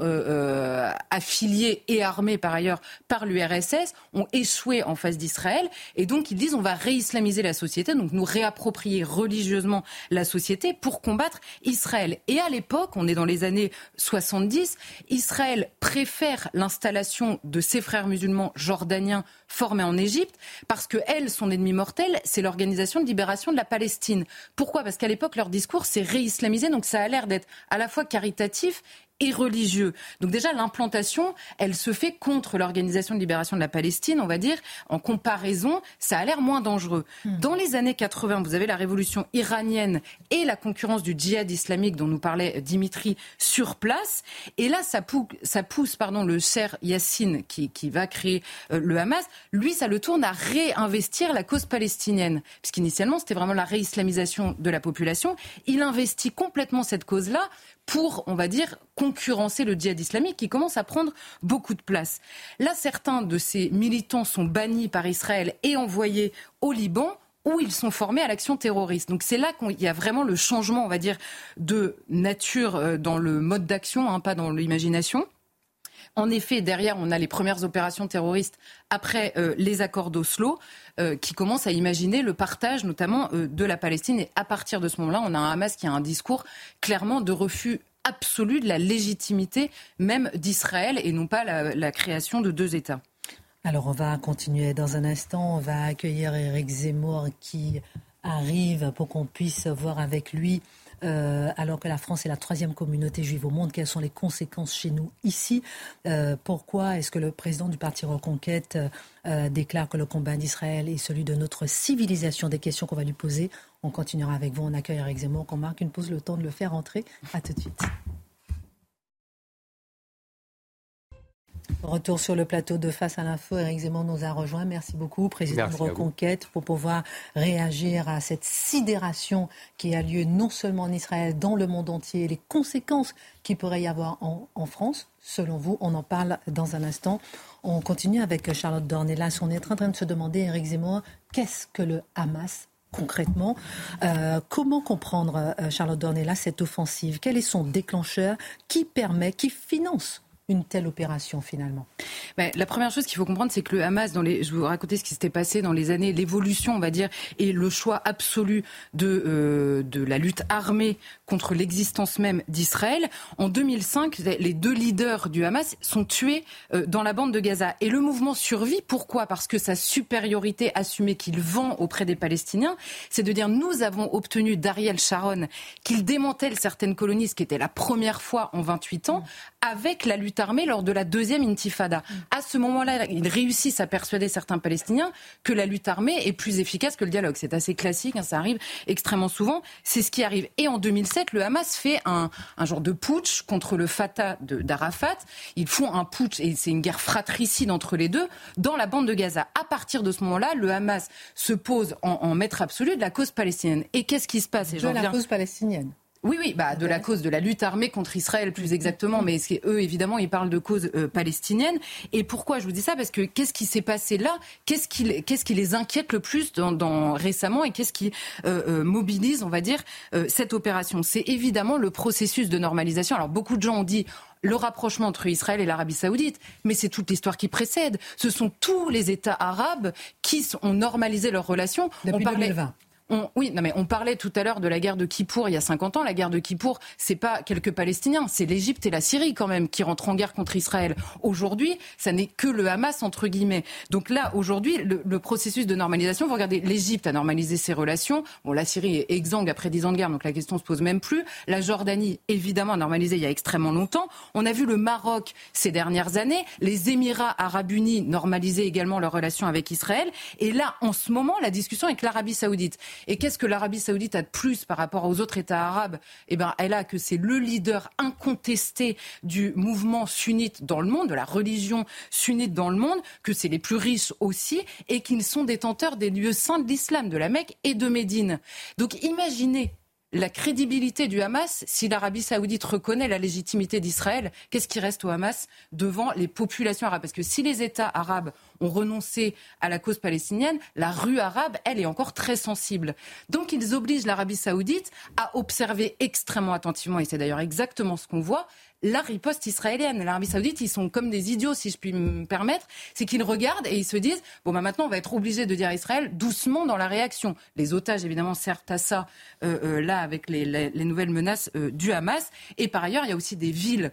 affiliés et armés par ailleurs par l'URSS ont échoué en face d'Israël. Et donc, ils disent on va réislamiser la société, donc nous réapproprier religieusement la société pour combattre Israël. Et à l'époque, on est dans les années 70, Israël préfère l'installation de ses frères musulmans jordaniens formés en Égypte parce que elle, son ennemi mortel, c'est l'organisation de libération de la Palestine. Pourquoi? Parce qu'à l'époque, leur discours, c'est réislamisé, donc ça a l'air d'être à la fois caritatif et religieux. Donc déjà, l'implantation, elle se fait contre l'Organisation de libération de la Palestine, on va dire. En comparaison, ça a l'air moins dangereux. Hmm. Dans les années 80, vous avez la révolution iranienne et la concurrence du djihad islamique dont nous parlait Dimitri sur place. Et là, ça, pousse, ça pousse pardon, le cher Yassine qui, qui va créer euh, le Hamas. Lui, ça le tourne à réinvestir la cause palestinienne. Puisqu'initialement, c'était vraiment la réislamisation de la population. Il investit complètement cette cause-là pour, on va dire, concurrencer le djihad islamique qui commence à prendre beaucoup de place. Là, certains de ces militants sont bannis par Israël et envoyés au Liban où ils sont formés à l'action terroriste. Donc c'est là qu'il y a vraiment le changement, on va dire, de nature euh, dans le mode d'action, hein, pas dans l'imagination. En effet, derrière, on a les premières opérations terroristes après euh, les accords d'Oslo, euh, qui commencent à imaginer le partage notamment euh, de la Palestine. Et à partir de ce moment-là, on a un Hamas qui a un discours clairement de refus absolu de la légitimité même d'Israël et non pas la, la création de deux États. Alors on va continuer dans un instant. On va accueillir Eric Zemmour qui arrive pour qu'on puisse voir avec lui euh, alors que la France est la troisième communauté juive au monde. Quelles sont les conséquences chez nous ici euh, Pourquoi est-ce que le président du parti Reconquête euh, déclare que le combat d'Israël est celui de notre civilisation Des questions qu'on va lui poser. On continuera avec vous. On accueille Eric Zemmour. Qu'on marque une pause, le temps de le faire entrer. À tout de suite. Retour sur le plateau de Face à l'info. Eric Zemmour nous a rejoint. Merci beaucoup, président de Reconquête, pour pouvoir réagir à cette sidération qui a lieu non seulement en Israël, dans le monde entier, les conséquences qu'il pourrait y avoir en, France. Selon vous, on en parle dans un instant. On continue avec Charlotte Dornelas. On est en train de se demander, Eric Zemmour, qu'est-ce que le Hamas concrètement? Euh, comment comprendre, euh, Charlotte Dornelas, cette offensive? Quel est son déclencheur Qui permet, qui finance une telle opération finalement ben, La première chose qu'il faut comprendre, c'est que le Hamas, dans je vous raconter ce qui s'était passé dans les années, l'évolution, on va dire, et le choix absolu de, euh, de la lutte armée contre l'existence même d'Israël. En 2005, les deux leaders du Hamas sont tués euh, dans la bande de Gaza. Et le mouvement survit. Pourquoi? Parce que sa supériorité assumée qu'il vend auprès des Palestiniens, c'est de dire nous avons obtenu d'Ariel Sharon qu'il démantèle certaines colonies, ce qui était la première fois en 28 ans, avec la lutte armée lors de la deuxième intifada. À ce moment-là, ils réussissent à persuader certains Palestiniens que la lutte armée est plus efficace que le dialogue. C'est assez classique, hein, ça arrive extrêmement souvent. C'est ce qui arrive. Et en 2007, le Hamas fait un, genre de putsch contre le Fatah d'Arafat. Ils font un putsch, et c'est une guerre fratricide entre les deux, dans la bande de Gaza. À partir de ce moment-là, le Hamas se pose en, maître absolu de la cause palestinienne. Et qu'est-ce qui se passe? Et De la cause palestinienne Oui, oui, bah, de la cause de la lutte armée contre Israël, plus exactement. Mais eux, évidemment, ils parlent de cause euh, palestinienne. Et pourquoi je vous dis ça? Parce que qu'est-ce qui s'est passé là? Qu'est-ce qui, qu'est-ce qui les inquiète le plus dans, dans récemment? Et qu'est-ce qui euh, euh, mobilise, on va dire, cette opération? C'est évidemment le processus de normalisation. Alors, beaucoup de gens ont dit le rapprochement entre Israël et l'Arabie saoudite, mais c'est toute l'histoire qui précède. Ce sont tous les États arabes qui ont normalisé leurs relations. Depuis on parlait... 2020 oui, non mais on parlait tout à l'heure de la guerre de Kippour il y a 50 ans. La guerre de Kippour, c'est pas quelques Palestiniens, c'est l'Égypte et la Syrie quand même qui rentrent en guerre contre Israël. Aujourd'hui, ça n'est que le Hamas entre guillemets. Donc là, aujourd'hui, le, processus de normalisation, vous regardez, l'Égypte a normalisé ses relations. Bon, la Syrie est exsangue après 10 ans de guerre, donc la question se pose même plus. La Jordanie, évidemment, a normalisé il y a extrêmement longtemps. On a vu le Maroc ces dernières années, les Émirats arabes unis normaliser également leurs relations avec Israël. Et là, en ce moment, la discussion avec l'Arabie saoudite. Et qu'est-ce que l'Arabie saoudite a de plus par rapport aux autres États arabes Eh bien, elle a que c'est le leader incontesté du mouvement sunnite dans le monde, de la religion sunnite dans le monde, que c'est les plus riches aussi, et qu'ils sont détenteurs des lieux saints de l'islam, de la Mecque et de Médine. Donc imaginez la crédibilité du Hamas, si l'Arabie saoudite reconnaît la légitimité d'Israël, qu'est-ce qui reste au Hamas devant les populations arabes? Parce que si les États arabes ont renoncé à la cause palestinienne, la rue arabe, elle, est encore très sensible. Donc ils obligent l'Arabie saoudite à observer extrêmement attentivement, et c'est d'ailleurs exactement ce qu'on voit, la riposte israélienne. L'Arabie saoudite, ils sont comme des idiots, si je puis me permettre. C'est qu'ils regardent et ils se disent, bon, bah, maintenant, on va être obligé de dire à Israël doucement dans la réaction. Les otages, évidemment, servent à ça, euh, euh, là, avec les, nouvelles menaces euh, du Hamas. Et par ailleurs, il y a aussi des villes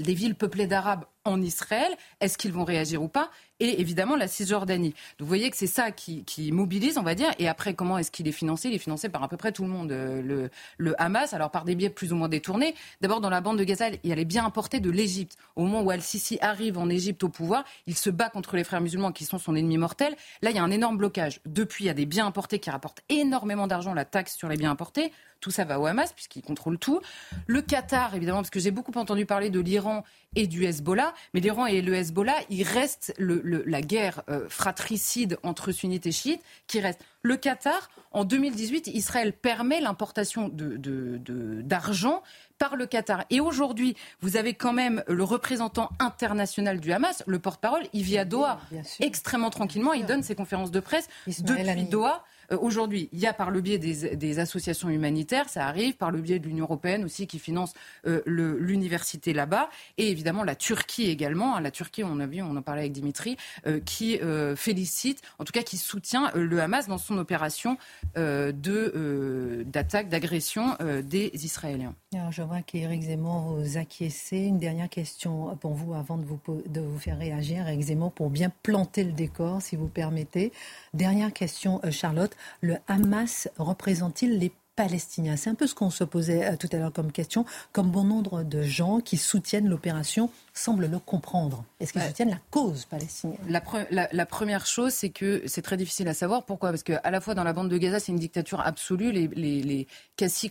des villes peuplées d'Arabes en Israël. Est-ce qu'ils vont réagir ou pas et évidemment la Cisjordanie. Donc vous voyez que c'est ça qui, mobilise, on va dire. Et après, comment est-ce qu'il est financé? Il est financé par à peu près tout le monde. Euh, le, le Hamas, alors par des biais plus ou moins détournés. D'abord, dans la bande de Gaza, il allait bien importer de l'Égypte. Au moment où Al-Sisi arrive en Égypte au pouvoir, il se bat contre les frères musulmans qui sont son ennemi mortel. Là, il y a un énorme blocage. Depuis, il y a des biens importés qui rapportent énormément d'argent, la taxe sur les biens importés. Tout ça va au Hamas puisqu'il contrôle tout. Le Qatar, évidemment, parce que j'ai beaucoup entendu parler de l'Iran et du Hezbollah, mais l'Iran et le Hezbollah, il reste la guerre euh, fratricide entre sunnites et chiites qui reste. Le Qatar, en 2018, Israël permet l'importation d'argent par le Qatar. Et aujourd'hui, vous avez quand même le représentant international du Hamas, le porte-parole, il vit à Doha, extrêmement tranquillement, il donne ses conférences de presse depuis Doha. Euh, aujourd'hui, il y a par le biais des, associations humanitaires, ça arrive, par le biais de l'Union européenne aussi qui finance euh, l'université là-bas, et évidemment la Turquie également. Hein. la Turquie, on a vu, on en parlait avec Dimitri, euh, qui félicite, en tout cas qui soutient le Hamas dans son opération d'attaque, d'agression des Israéliens. Je vois qu'Éric Zemmour vous acquiescez. Une dernière question pour vous avant de vous, faire réagir, Éric Zemmour, pour bien planter le décor, si vous permettez. Dernière question, Charlotte le Hamas représente-t-il les Palestiniens C'est un peu ce qu'on se posait euh, tout à l'heure comme question, comme bon nombre de gens qui soutiennent l'opération semblent le comprendre. Est-ce qu'ils soutiennent la cause palestinienne? La, première chose, c'est que c'est très difficile à savoir. Pourquoi? Parce qu'à la fois dans la bande de Gaza, c'est une dictature absolue. Les, les, les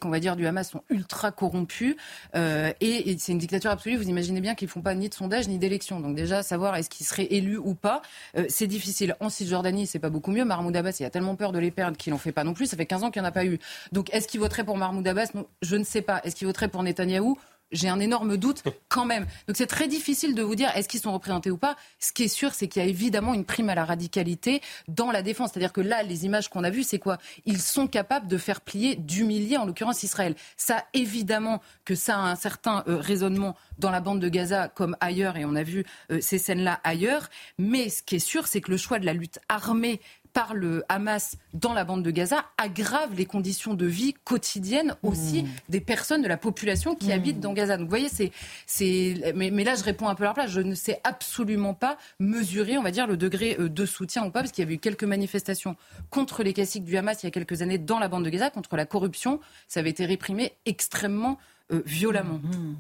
on va dire, du Hamas sont ultra corrompus. Euh, et, c'est une dictature absolue. Vous imaginez bien qu'ils ne font pas ni de sondage ni d'élection. Donc déjà, savoir est-ce qu'ils seraient élus ou pas, euh, c'est difficile. En Cisjordanie, c'est pas beaucoup mieux. Mahmoud Abbas, il a tellement peur de les perdre qu'il n'en fait pas non plus. Ça fait 15 ans qu'il n'y en a pas eu. Donc est-ce qu'il voterait pour Mahmoud Abbas? Je ne sais pas. Est-ce qu'il voterait pour Netanyahou? J'ai un énorme doute quand même. Donc c'est très difficile de vous dire est-ce qu'ils sont représentés ou pas. Ce qui est sûr, c'est qu'il y a évidemment une prime à la radicalité dans la défense. C'est-à-dire que là, les images qu'on a vues, c'est quoi? Ils sont capables de faire plier, d'humilier, en l'occurrence Israël. Ça, évidemment, que ça a un certain euh, raisonnement dans la bande de Gaza comme ailleurs, et on a vu euh, ces scènes-là ailleurs. Mais ce qui est sûr, c'est que le choix de la lutte armée par le Hamas dans la bande de Gaza aggrave les conditions de vie quotidiennes aussi mmh. des personnes de la population qui mmh. habitent dans Gaza. Donc vous voyez, c'est, c'est, mais, mais, là je réponds un peu à leur place. Je ne sais absolument pas mesurer, on va dire, le degré euh, de soutien ou pas, parce qu'il y avait eu quelques manifestations contre les classiques du Hamas il y a quelques années dans la bande de Gaza, contre la corruption. Ça avait été réprimé extrêmement euh, violemment. Mmh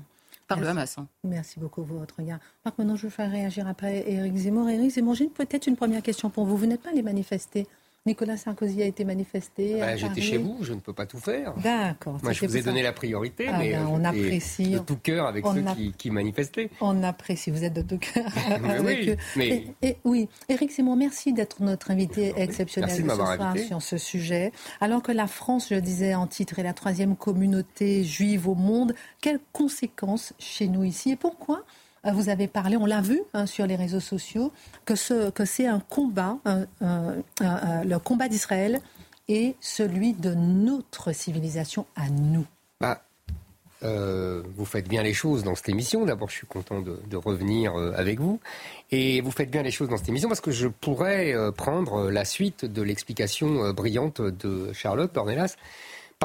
par le Hamas. Hein. Merci beaucoup pour votre regard. Marc, maintenant je vais faire réagir après Éric Zemmour. Éric Zemmour, j'ai peut-être une première question pour vous. Vous n'êtes pas allé manifester Nicolas Sarkozy a été manifesté bah, J'étais chez vous, je ne peux pas tout faire. D'accord. Moi, je vous ai donné la priorité, ah mais ben, on apprécie. de tout cœur avec ceux qui, manifestaient. On apprécie, vous êtes de tout cœur oui, Mais... Et, oui, Éric Simon, merci d'être notre invité exceptionnel de, ce soir sur ce sujet. Alors que la France, je disais en titre, est la troisième communauté juive au monde, quelles conséquences chez nous ici et pourquoi euh, vous avez parlé, on l'a vu hein, sur les réseaux sociaux, que, ce, que c'est un combat, le combat d'Israël et celui de notre civilisation à nous. Bah, euh, vous faites bien les choses dans cette émission. D'abord, je suis content de, revenir euh, avec vous. Et vous faites bien les choses dans cette émission parce que je pourrais prendre la suite de l'explication brillante de Charlotte Dornelas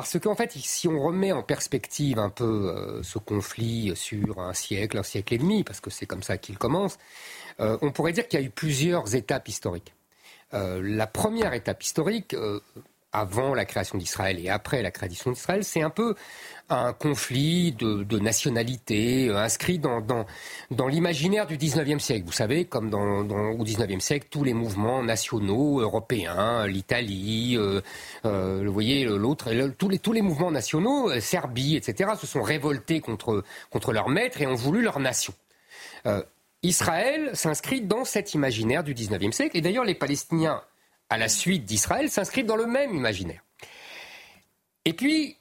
parce qu'en fait, si on remet en perspective un peu euh, ce conflit sur un siècle, un siècle et demi, parce que c'est comme ça qu'il commence, euh, on pourrait dire qu'il y a eu plusieurs étapes historiques. Euh, la première étape historique, avant la création d'Israël et après la création d'Israël, c'est un peu un conflit de, nationalité euh, inscrit dans, dans, dans l'imaginaire du 19e siècle. Vous savez, comme dans, au 19e siècle, tous les mouvements nationaux européens, l'Italie, euh, euh, vous voyez, l'autre, tous les, tous les mouvements nationaux, euh, Serbie, etc., se sont révoltés contre, contre leur maître et ont voulu leur nation. Euh, Israël s'inscrit dans cet imaginaire du 19e siècle. Et d'ailleurs, les Palestiniens à la suite d'Israël s'inscrivent dans le même imaginaire. Et puis,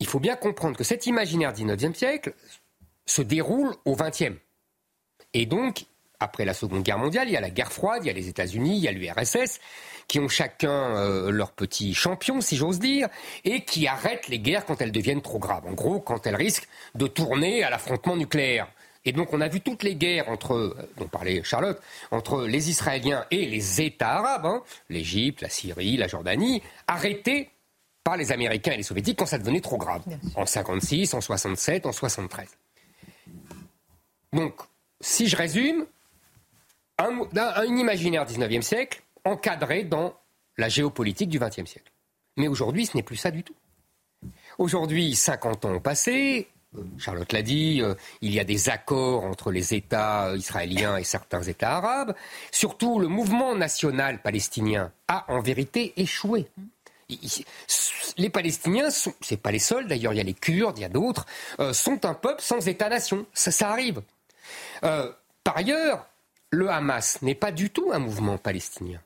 il faut bien comprendre que cet imaginaire du XIXe siècle se déroule au XXe. Et donc, après la Seconde Guerre mondiale, il y a la guerre froide, il y a les États-Unis, il y a l'URSS, qui ont chacun euh, leur petit champion, si j'ose dire, et qui arrêtent les guerres quand elles deviennent trop graves. En gros, quand elles risquent de tourner à l'affrontement nucléaire. Et donc on a vu toutes les guerres entre, euh, dont parlait Charlotte, entre les Israéliens et les États arabes, hein, l'Égypte, la Syrie, la Jordanie, arrêtées par les Américains et les Soviétiques quand ça devenait trop grave. En 56, en 67, en 73. Donc, si je résume, un, un imaginaire 19e siècle encadré dans la géopolitique du 20e siècle. Mais aujourd'hui, ce n'est plus ça du tout. Aujourd'hui, 50 ans ont passé, Charlotte l'a dit, euh, il y a des accords entre les États israéliens et certains États arabes. Surtout, le mouvement national palestinien a en vérité échoué. Les Palestiniens, ce c'est pas les seuls d'ailleurs, il y a les Kurdes, il y a d'autres, euh, sont un peuple sans État-nation. Ça, arrive. Euh, par ailleurs, le Hamas n'est pas du tout un mouvement palestinien.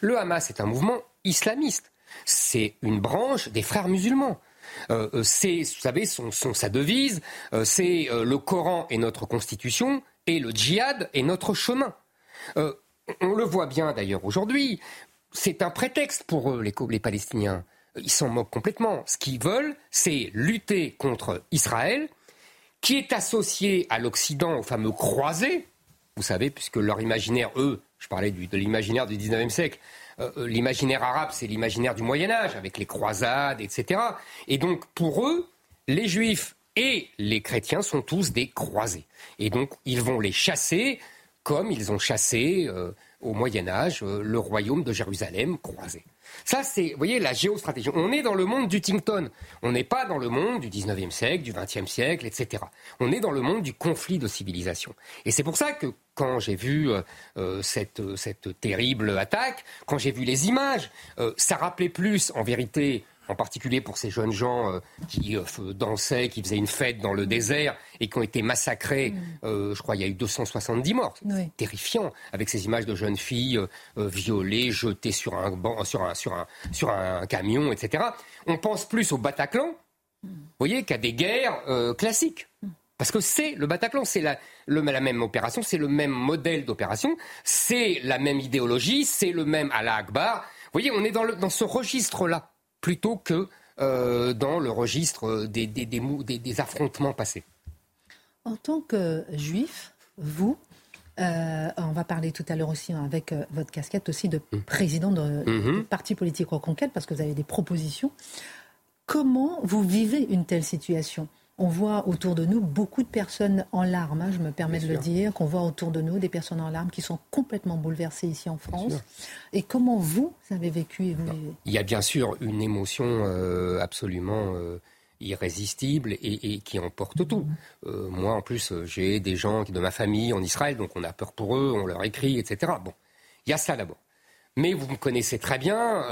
Le Hamas est un mouvement islamiste. C'est une branche des frères musulmans. Euh, euh, c'est, vous savez, son, sa devise, euh, c'est le Coran est notre constitution et le djihad est notre chemin. on le voit bien d'ailleurs aujourd'hui. C'est un prétexte pour eux, les, les Palestiniens. Ils s'en moquent complètement. Ce qu'ils veulent, c'est lutter contre Israël, qui est associé à l'Occident, au fameux croisé. Vous savez, puisque leur imaginaire, eux, je parlais de l'imaginaire du 19e siècle, l'imaginaire arabe, c'est l'imaginaire du Moyen Âge, avec les croisades, etc. Et donc, pour eux, les juifs et les chrétiens sont tous des croisés. Et donc, ils vont les chasser comme ils ont chassé euh, au Moyen Âge le royaume de Jérusalem croisé. Ça, c'est, voyez, la géostratégie. On est dans le monde du Tington. On n'est pas dans le monde du 19e siècle, du 20e siècle, etc. On est dans le monde du conflit de civilisation. Et c'est pour ça que quand j'ai vu euh, euh, cette, cette, terrible attaque, quand j'ai vu les images, euh, ça rappelait plus, en vérité, en particulier pour ces jeunes gens qui dansaient, qui faisaient une fête dans le désert et qui ont été massacrés. Mm. je crois il y a eu 270 morts. C'est terrifiant avec ces images de jeunes filles violées, jetées sur un, sur un, sur un, sur un camion, etc. On pense plus au Bataclan, mm. vous voyez, qu'à des guerres classiques. Mm. Parce que c'est le Bataclan, c'est la, même opération, c'est le même modèle d'opération, c'est la même idéologie, c'est le même Allah Akbar. Vous voyez, on est dans, ce registre-là, plutôt que euh, dans le registre des, des, affrontements passés. En tant que juif, vous, euh, on va parler tout à l'heure aussi hein, avec euh, votre casquette aussi de mmh. président de, mmh. parti politique Reconquête, parce que vous avez des propositions. Comment vous vivez une telle situation? On voit autour de nous beaucoup de personnes en larmes, hein, je me permets de le dire, qu'on voit autour de nous des personnes en larmes qui sont complètement bouleversées ici en France. Et comment vous avez vécu Il y a bien sûr une émotion euh, absolument euh, irrésistible et, qui emporte tout. Mm-hmm. Euh, moi, en plus, j'ai des gens de ma famille en Israël, donc on a peur pour eux, on leur écrit, etc. Bon, il y a ça d'abord. Mais vous me connaissez très bien.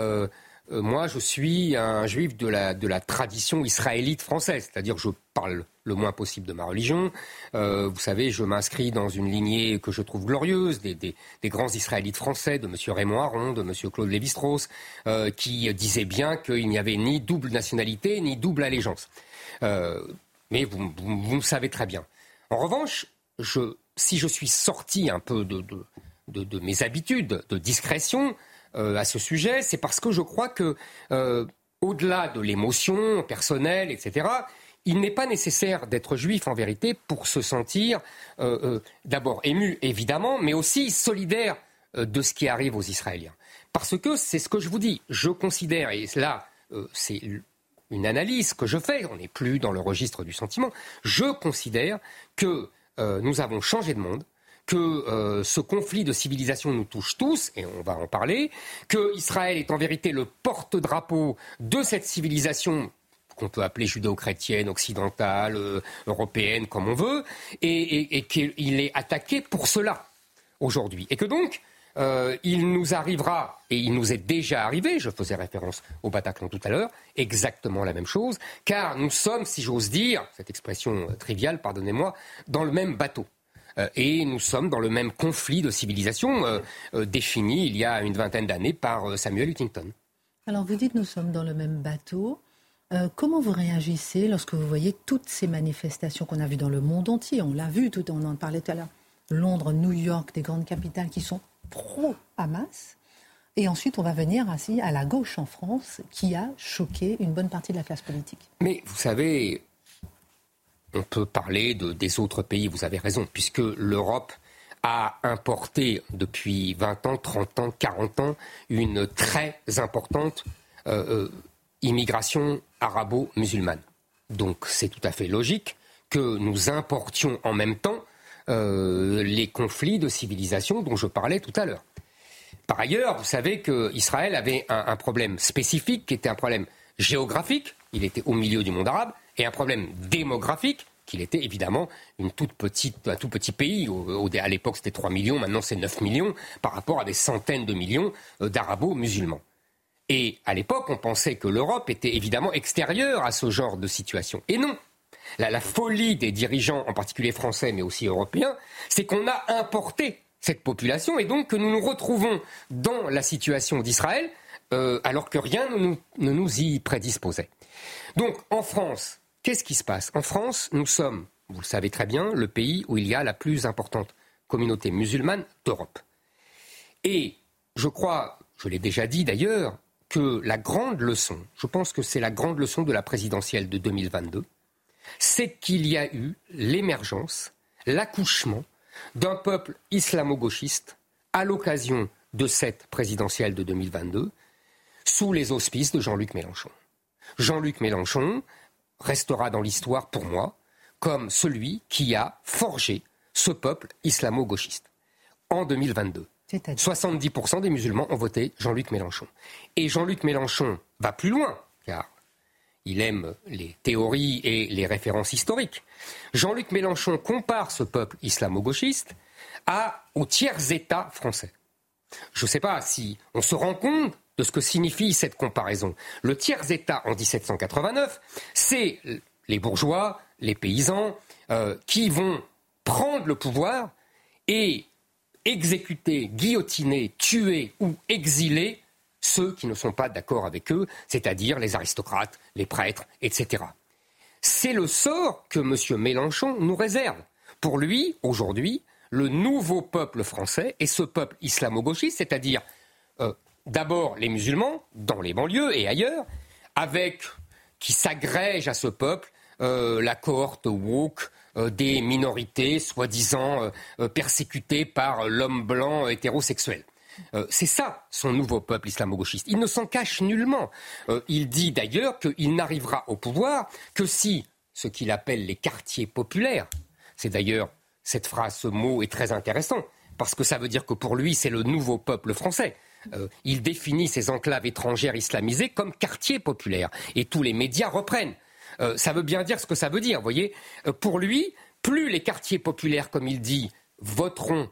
Euh, moi, je suis un juif de la, de la tradition israélite française, c'est-à-dire je parle le moins possible de ma religion. Euh, vous savez, je m'inscris dans une lignée que je trouve glorieuse, des, des, grands israélites français, de M. Raymond Aron, de M. Claude Lévi-Strauss, euh, qui disaient bien qu'il n'y avait ni double nationalité, ni double allégeance. mais vous, vous, le savez très bien. En revanche, je, si je suis sorti un peu de, de mes habitudes de discrétion, euh, à ce sujet, c'est parce que je crois que, euh, au-delà de l'émotion personnelle, etc., il n'est pas nécessaire d'être juif en vérité pour se sentir euh, d'abord ému, évidemment, mais aussi solidaire de ce qui arrive aux Israéliens. Parce que c'est ce que je vous dis, je considère, et là, c'est une analyse que je fais, on n'est plus dans le registre du sentiment, je considère que nous avons changé de monde, que euh, ce conflit de civilisation nous touche tous, et on va en parler, que Israël est en vérité le porte-drapeau de cette civilisation qu'on peut appeler judéo-chrétienne, occidentale, euh, européenne, comme on veut, et, qu'il est attaqué pour cela aujourd'hui. Et que donc, euh, il nous arrivera, et il nous est déjà arrivé, je faisais référence au Bataclan tout à l'heure, exactement la même chose, car nous sommes, si j'ose dire, cette expression triviale, pardonnez-moi, dans le même bateau. Euh, et nous sommes dans le même conflit de civilisation euh, euh, défini il y a une vingtaine d'années par Samuel Huntington. Alors vous dites nous sommes dans le même bateau. comment vous réagissez lorsque vous voyez toutes ces manifestations qu'on a vues dans le monde entier? On l'a vu, tout, on en parlait tout à l'heure. Londres, New York, des grandes capitales qui sont pro-Hamas. Et ensuite, on va venir ainsi à la gauche en France, qui a choqué une bonne partie de la classe politique. Mais vous savez, on peut parler de, des autres pays, vous avez raison, puisque l'Europe a importé depuis 20 ans, 30 ans, 40 ans une très importante euh, euh, immigration arabo-musulmane. Donc c'est tout à fait logique que nous importions en même temps euh, les conflits de civilisation dont je parlais tout à l'heure. Par ailleurs, vous savez qu'Israël avait un, problème spécifique qui était un problème géographique, il était au milieu du monde arabe, et un problème démographique, qu'il était évidemment une toute petite, un tout petit pays. à l'époque, c'était 3 millions, maintenant c'est 9 millions, par rapport à des centaines de millions euh, d'arabo-musulmans. Et à l'époque, on pensait que l'Europe était évidemment extérieure à ce genre de situation. Et non. La, folie des dirigeants, en particulier français, mais aussi européens, c'est qu'on a importé cette population et donc que nous nous retrouvons dans la situation d'Israël euh, alors que rien ne nous y prédisposait. Donc en France, Qu'est-ce qui se passe? En France, nous sommes, vous le savez très bien, le pays où il y a la plus importante communauté musulmane d'Europe. Et je crois, je l'ai déjà dit d'ailleurs, que la grande leçon, je pense que c'est la grande leçon de la présidentielle de 2022, c'est qu'il y a eu l'émergence, l'accouchement d'un peuple islamo-gauchiste à l'occasion de cette présidentielle de 2022, sous les auspices de Jean-Luc Mélenchon. Jean-Luc Mélenchon, restera dans l'histoire pour moi comme celui qui a forgé ce peuple islamo-gauchiste en 2022. 70% des musulmans ont voté Jean-Luc Mélenchon. Et Jean-Luc Mélenchon va plus loin, car il aime les théories et les références historiques. Jean-Luc Mélenchon compare ce peuple islamo-gauchiste à, au tiers-État français. Je ne sais pas si on se rend compte de ce que signifie cette comparaison. Le tiers-État en 1789, c'est les bourgeois, les paysans, euh, qui vont prendre le pouvoir et exécuter, guillotiner, tuer ou exiler ceux qui ne sont pas d'accord avec eux, c'est-à-dire les aristocrates, les prêtres, etc. C'est le sort que M. Mélenchon nous réserve. Pour lui, aujourd'hui, le nouveau peuple français est ce peuple islamo-gauchiste, c'est-à-dire euh, d'abord les musulmans, dans les banlieues et ailleurs, avec qui s'agrègent à ce peuple euh, la cohorte woke euh, des minorités soi-disant euh, persécutées par l'homme blanc hétérosexuel. c'est ça son nouveau peuple islamo-gauchiste. Il ne s'en cache nullement. il dit d'ailleurs qu'il n'arrivera au pouvoir que si ce qu'il appelle les quartiers populaires, c'est d'ailleurs cette phrase, ce mot est très intéressant, parce que ça veut dire que pour lui, c'est le nouveau peuple français. Euh, il définit ces enclaves étrangères islamisées comme quartiers populaires. Et tous les médias reprennent. Euh, ça veut bien dire ce que ça veut dire, vous voyez. Euh, pour lui, plus les quartiers populaires, comme il dit, voteront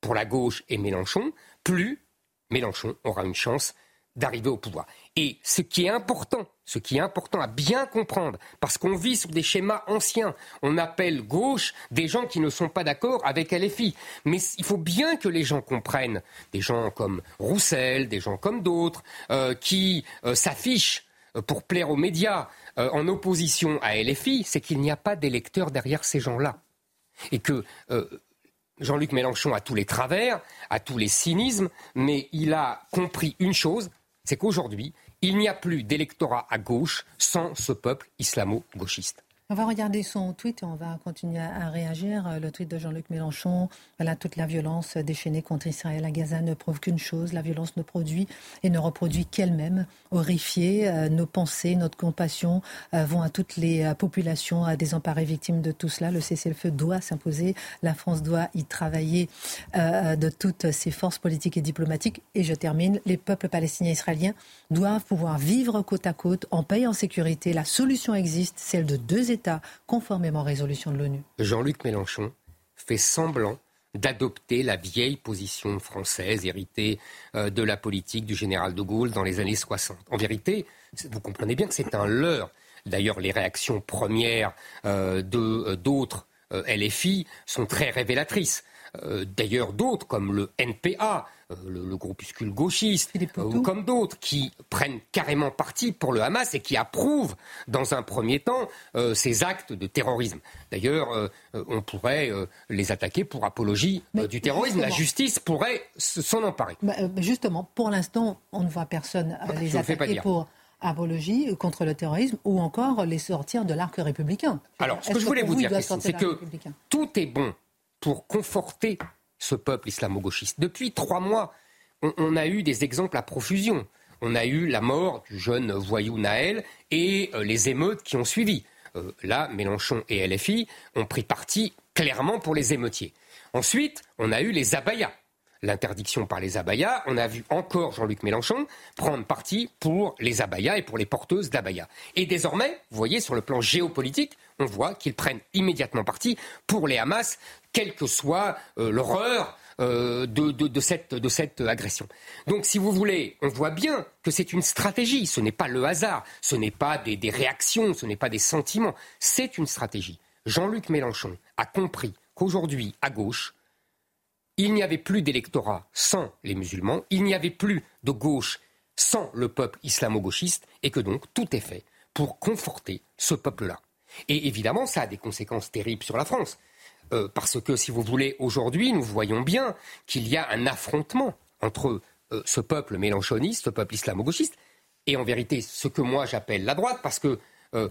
pour la gauche et Mélenchon, plus Mélenchon aura une chance d'arriver au pouvoir. Et ce qui est important, ce qui est important à bien comprendre, parce qu'on vit sur des schémas anciens, on appelle gauche des gens qui ne sont pas d'accord avec LFI. Mais il faut bien que les gens comprennent, des gens comme Roussel, des gens comme d'autres, euh, qui euh, s'affichent euh, pour plaire aux médias en opposition à LFI, c'est qu'il n'y a pas d'électeurs derrière ces gens-là. Et que Jean-Luc Mélenchon a tous les travers, a tous les cynismes, mais il a compris une chose, c'est qu'aujourd'hui, il n'y a plus d'électorat à gauche sans ce peuple islamo-gauchiste. On va regarder son tweet et on va continuer à réagir. Euh, le tweet de Jean-Luc Mélenchon, voilà, toute la violence déchaînée contre Israël à Gaza ne prouve qu'une chose, la violence ne produit et ne reproduit qu'elle-même. Horrifiée, euh, nos pensées, notre compassion euh, vont à toutes les populations désemparées victimes de tout cela. Le cessez-le-feu doit s'imposer. La France doit y travailler de toutes ses forces politiques et diplomatiques. Et je termine, les peuples palestiniens et israéliens doivent pouvoir vivre côte à côte en paix et en sécurité. La solution existe, celle de deux États conformément aux résolutions de l'ONU. Jean-Luc Mélenchon fait semblant d'adopter la vieille position française héritée euh, de la politique du général de Gaulle dans les années 60. En vérité, vous comprenez bien que c'est un leurre. D'ailleurs, les réactions premières euh, de euh, d'autres LFI sont très révélatrices. D'ailleurs, d'autres, comme le NPA, euh, le, groupuscule gauchiste, euh, ou comme d'autres, qui prennent carrément parti pour le Hamas et qui approuvent, dans un premier temps, euh, ces actes de terrorisme. D'ailleurs, on pourrait les attaquer pour apologie du terrorisme. La justice pourrait s'en emparer. Bah, justement, pour l'instant, on ne voit personne les attaquer pour apologie contre le terrorisme ou encore les sortir de l'arc républicain. Alors, ce que je voulais vous dire, c'est que tout est bon pour conforter ce peuple islamo-gauchiste. Depuis trois mois, on, a eu des exemples à profusion. On a eu la mort du jeune voyou Naël et euh, les émeutes qui ont suivi. Euh, là, Mélenchon et LFI ont pris parti clairement pour les émeutiers. Ensuite, on a eu les abayas l'interdiction par les abayas. On a vu encore Jean-Luc Mélenchon prendre parti pour les abayas et pour les porteuses d'abayas. Et désormais, vous voyez, sur le plan géopolitique, on voit qu'ils prennent immédiatement parti pour les Hamas, quelle que soit euh, l'horreur euh, de, cette, agression. Donc, si vous voulez, on voit bien que c'est une stratégie, ce n'est pas le hasard, ce n'est pas des réactions, ce n'est pas des sentiments, c'est une stratégie. Jean-Luc Mélenchon a compris qu'aujourd'hui, à gauche, il n'y avait plus d'électorat sans les musulmans, il n'y avait plus de gauche sans le peuple islamo-gauchiste, et que donc tout est fait pour conforter ce peuple-là. Et évidemment, ça a des conséquences terribles sur la France. Euh, parce que, si vous voulez, aujourd'hui, nous voyons bien qu'il y a un affrontement entre euh, ce peuple mélanchoniste, ce peuple islamo-gauchiste, et en vérité, ce que moi j'appelle la droite, parce que euh,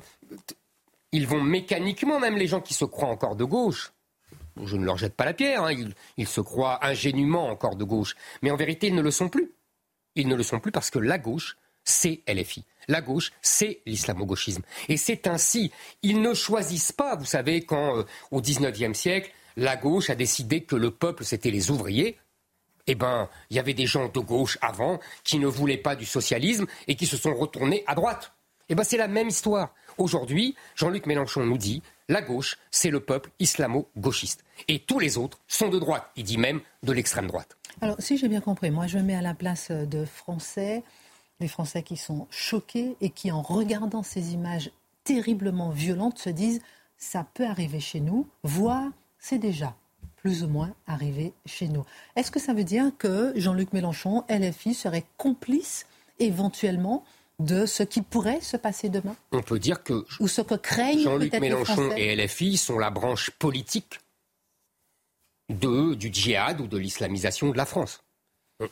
ils vont mécaniquement, même les gens qui se croient encore de gauche, je ne leur jette pas la pierre, hein. ils, se croient ingénument encore de gauche, mais en vérité, ils ne le sont plus. Ils ne le sont plus parce que la gauche, c'est LFI. La gauche, c'est l'islamo-gauchisme. Et c'est ainsi. Ils ne choisissent pas, vous savez, quand euh, au XIXe siècle, la gauche a décidé que le peuple, c'était les ouvriers. Eh bien, il y avait des gens de gauche avant qui ne voulaient pas du socialisme et qui se sont retournés à droite. Eh bien, c'est la même histoire. Aujourd'hui, Jean-Luc Mélenchon nous dit la gauche, c'est le peuple islamo-gauchiste. Et tous les autres sont de droite. Il dit même de l'extrême droite. Alors, si j'ai bien compris, moi je me mets à la place de Français, les Français qui sont choqués et qui, en regardant ces images terriblement violentes, se disent ça peut arriver chez nous, voire c'est déjà plus ou moins arrivé chez nous. Est-ce que ça veut dire que Jean-Luc Mélenchon, LFI, serait complice éventuellement de ce qui pourrait se passer demain On peut dire que, Ou ce que craignent Jean-Luc Mélenchon et LFI sont la branche politique de, du djihad ou de l'islamisation de la France.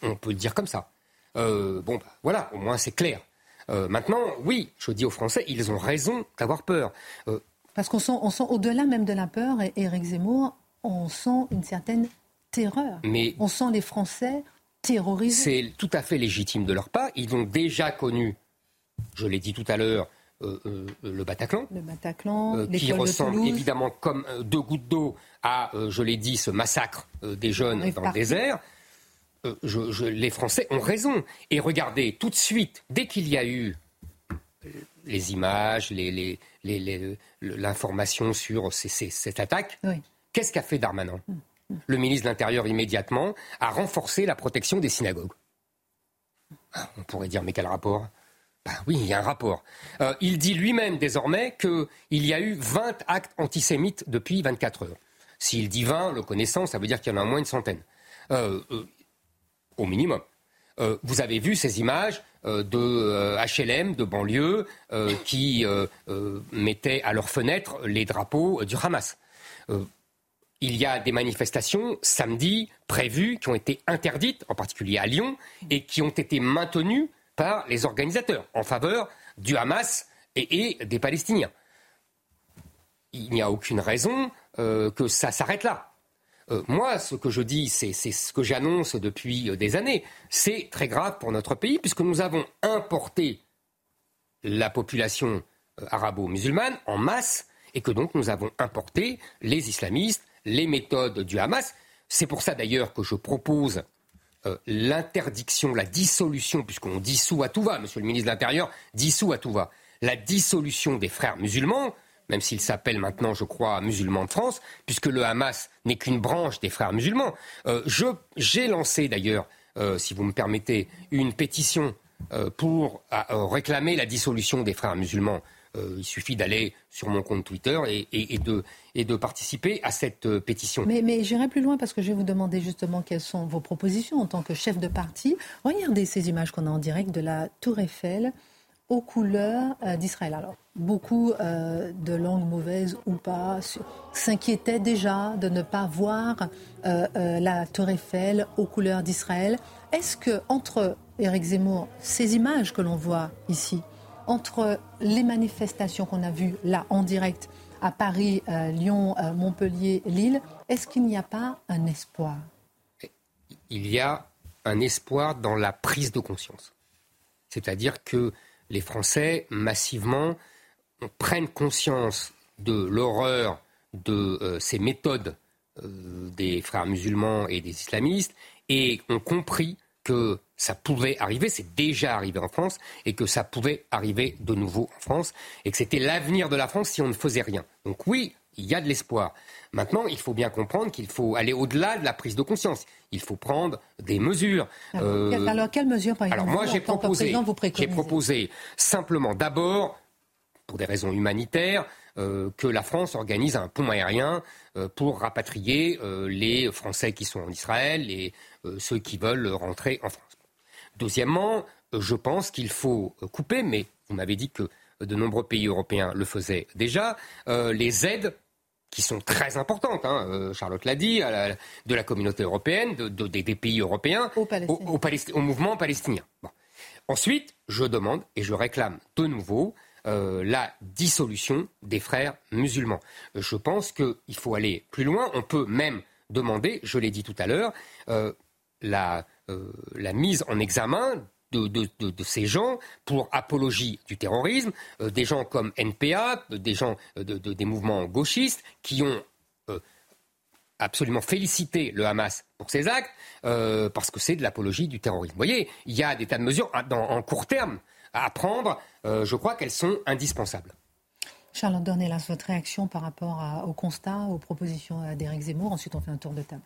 On, peut le dire comme ça. Euh, bon, bah, voilà, au moins c'est clair. Euh, maintenant, oui, je dis aux Français, ils ont raison d'avoir peur. Euh, Parce qu'on sent, on sent au-delà même de la peur, et Éric Zemmour, on sent une certaine terreur. Mais on sent les Français terrorisés. C'est tout à fait légitime de leur part. Ils ont déjà connu je l'ai dit tout à l'heure, euh, euh, le Bataclan, le Bataclan euh, qui ressemble évidemment comme deux gouttes d'eau à, je l'ai dit, ce massacre des jeunes dans le désert. les Français ont raison. Et regardez, tout de suite, dès qu'il y a eu les images, l'information sur cette attaque, qu'est-ce qu'a fait Darmanin? Mm, mm. Le ministre de l'Intérieur immédiatement a renforcé la protection des synagogues. Ah, on pourrait dire, mais quel rapport? Ben oui, il y a un rapport. Euh, il dit lui-même désormais qu'il y a eu 20 actes antisémites depuis 24 heures. S'il dit 20, le connaissant, ça veut dire qu'il y en a au moins une centaine. Euh, euh, au minimum. vous avez vu ces images de HLM, de banlieue, qui mettaient à leurs fenêtres les drapeaux du Hamas. il y a des manifestations samedi prévues qui ont été interdites, en particulier à Lyon, et qui ont été maintenues par les organisateurs en faveur du Hamas et, des Palestiniens. Il n'y a aucune raison euh, que ça s'arrête là. Euh, moi, ce que je dis, c'est ce que j'annonce depuis euh, des années. C'est très grave pour notre pays puisque nous avons importé la population arabo-musulmane en masse et que donc nous avons importé les islamistes, les méthodes du Hamas. C'est pour ça d'ailleurs que je propose euh, l'interdiction, la dissolution, puisqu'on dissout à tout va, monsieur le ministre de l'Intérieur, dissout à tout va, la dissolution des frères musulmans, même s'ils s'appellent maintenant, je crois, musulmans de France, puisque le Hamas n'est qu'une branche des frères musulmans. Euh, j'ai lancé d'ailleurs, euh, si vous me permettez, une pétition pour réclamer la dissolution des frères musulmans il suffit d'aller sur mon compte Twitter et, de, participer à cette euh, pétition. Mais, j'irai plus loin parce que je vais vous demander justement quelles sont vos propositions en tant que chef de parti. Regardez ces images qu'on a en direct de la Tour Eiffel aux couleurs euh, d'Israël. Alors, beaucoup de langues mauvaises ou pas s'inquiétaient déjà de ne pas voir la Tour Eiffel aux couleurs d'Israël. Est-ce que entre Éric Zemmour, ces images que l'on voit ici, entre les manifestations qu'on a vues là en direct à Paris, euh, Lyon, euh, Montpellier, Lille, est-ce qu'il n'y a pas un espoir? Il y a un espoir dans la prise de conscience. C'est-à-dire que les Français, massivement, prennent conscience de l'horreur de euh, ces méthodes des frères musulmans et des islamistes et ont compris que ça pouvait arriver, c'est déjà arrivé en France, et que ça pouvait arriver de nouveau en France, et que c'était l'avenir de la France si on ne faisait rien. Donc oui, il y a de l'espoir. Maintenant, il faut bien comprendre qu'il faut aller au-delà de la prise de conscience. Il faut prendre des mesures. Alors, euh, quelles mesures, par exemple, Alors moi, j'ai proposé, j'ai proposé simplement, d'abord, pour des raisons humanitaires, euh, que la France organise un pont aérien euh, pour rapatrier les Français qui sont en Israël et ceux qui veulent rentrer en France. Deuxièmement, euh, je pense qu'il faut euh, couper, mais vous m'avez dit que de nombreux pays européens le faisaient déjà, euh, les aides qui sont très importantes, hein, Charlotte l'a dit, de la communauté européenne, des, pays européens, au, mouvement palestinien. Ensuite, je demande et je réclame de nouveau la dissolution des frères musulmans. Je pense qu'il faut aller plus loin. On peut même demander, je l'ai dit tout à l'heure, la euh, la mise en examen de, ces gens pour apologie du terrorisme, euh, des gens comme NPA, des gens euh, des mouvements gauchistes qui ont absolument félicité le Hamas pour ces actes parce que c'est de l'apologie du terrorisme. Vous voyez, il y a des tas de mesures en court terme à prendre. je crois qu'elles sont indispensables. Charlotte Dornelas, votre réaction par rapport au constat, aux propositions d'Éric Zemmour. Ensuite, on fait un tour de table.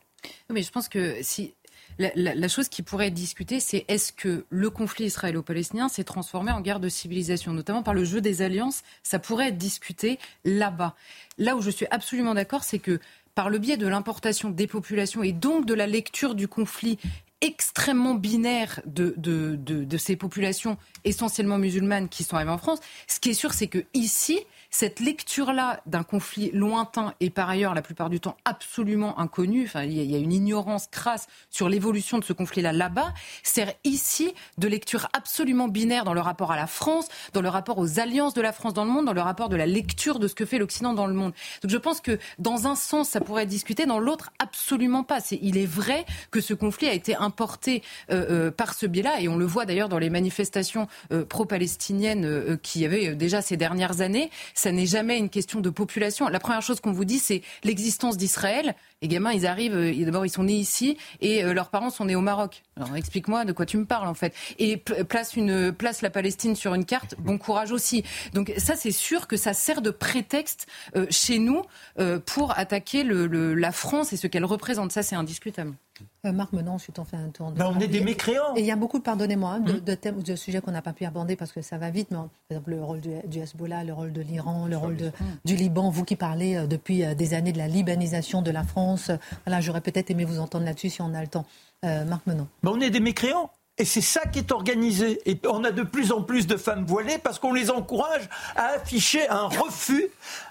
Mais je pense que si la, chose qui pourrait être discutée, c'est est-ce que le conflit israélo-palestinien s'est transformé en guerre de civilisation, notamment par le jeu des alliances. Ça pourrait être discuté là-bas. Là où je suis absolument d'accord, c'est que par le biais de l'importation des populations et donc de la lecture du conflit extrêmement binaire de, de, de, ces populations essentiellement musulmanes qui sont arrivées en France, ce qui est sûr, c'est que ici, cette lecture-là d'un conflit lointain et par ailleurs la plupart du temps absolument inconnu, enfin, il y, a une ignorance crasse sur l'évolution de ce conflit-là là-bas, sert ici de lecture absolument binaire dans le rapport à la France, dans le rapport aux alliances de la France dans le monde, dans le rapport de la lecture de ce que fait l'Occident dans le monde. Donc je pense que dans un sens, ça pourrait être discuté, dans l'autre, absolument pas. il est vrai que ce conflit a été importé euh, euh, par ce biais-là, et on le voit d'ailleurs dans les manifestations euh, pro-palestiniennes qui y avait déjà ces dernières années ça n'est jamais une question de population. La première chose qu'on vous dit, c'est l'existence d'Israël. Les gamins, ils arrivent, euh, d'abord, ils sont nés ici et euh, leurs parents sont nés au Maroc. Explique-moi de quoi tu me parles, en fait. Et place, la Palestine sur une carte, bon courage aussi. Donc ça, c'est sûr que ça sert de prétexte euh, chez nous pour attaquer la France et ce qu'elle représente. Ça, c'est indiscutable. Euh, Marc Menon, ensuite on fait un tour. De... Ben, on est des mécréants. Et il y a beaucoup, pardonnez-moi, hein, de, thèmes ou de sujets qu'on n'a pas pu aborder parce que ça va vite. Mais par exemple, le rôle du, Hezbollah, le rôle de l'Iran, le rôle de, du Liban. Vous qui parlez euh, depuis euh, des années de la libanisation de la France. Voilà, j'aurais peut-être aimé vous entendre là-dessus si on a le temps. Marc Menon. Ben, on est des mécréants. Et c'est ça qui est organisé. Et on a de plus en plus de femmes voilées parce qu'on les encourage à afficher un refus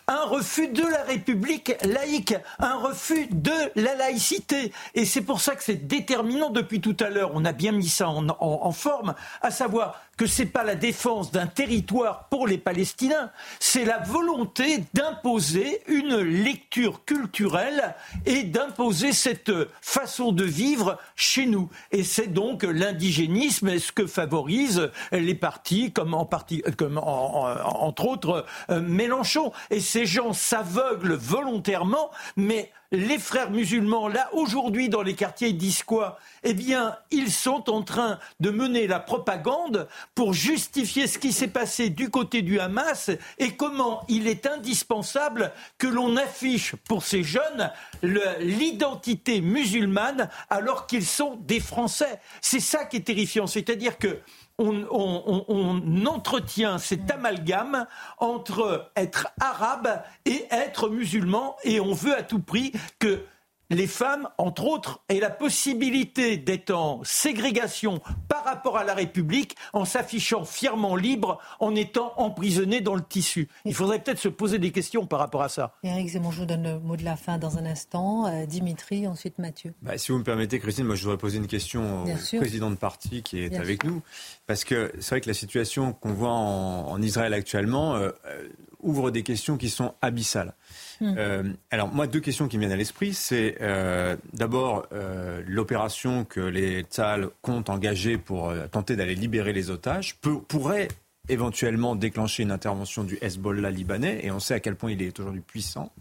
un refus de la République laïque, un refus de la laïcité. Et c'est pour ça que c'est déterminant depuis tout à l'heure. On a bien mis ça en, forme, à savoir que c'est pas la défense d'un territoire pour les Palestiniens, c'est la volonté d'imposer une lecture culturelle et d'imposer cette façon de vivre chez nous. Et c'est donc l'indigénisme, ce que favorisent les partis, comme en partie, comme entre autres euh, Mélenchon. Et ces gens s'aveuglent volontairement, mais les frères musulmans, là, aujourd'hui, dans les quartiers, disent quoi? Eh bien, ils sont en train de mener la propagande pour justifier ce qui s'est passé du côté du Hamas et comment il est indispensable que l'on affiche pour ces jeunes l'identité musulmane alors qu'ils sont des Français. C'est ça qui est terrifiant. C'est-à-dire que on, entretient cet amalgame entre être arabe et être musulman et on veut à tout prix que les femmes, entre autres, aient la possibilité d'être en ségrégation par rapport à la République, en s'affichant fièrement libre, en étant emprisonnées dans le tissu. Il faudrait peut-être se poser des questions par rapport à ça. Eric Zemmour, je vous donne le mot de la fin dans un instant. Euh, Dimitri, ensuite Mathieu. Bah, si vous me permettez, Christine, moi je voudrais poser une question au président de parti qui est avec nous. Parce que c'est vrai que la situation qu'on voit en, Israël actuellement euh, euh, ouvre des questions qui sont abyssales. Hmm. Euh, alors moi, deux questions qui me viennent à l'esprit, c'est euh, d'abord euh, l'opération que les Tzal comptent engager pour tenter d'aller libérer les otages pourrait éventuellement déclencher une intervention du Hezbollah libanais, et on sait à quel point il est aujourd'hui puissant.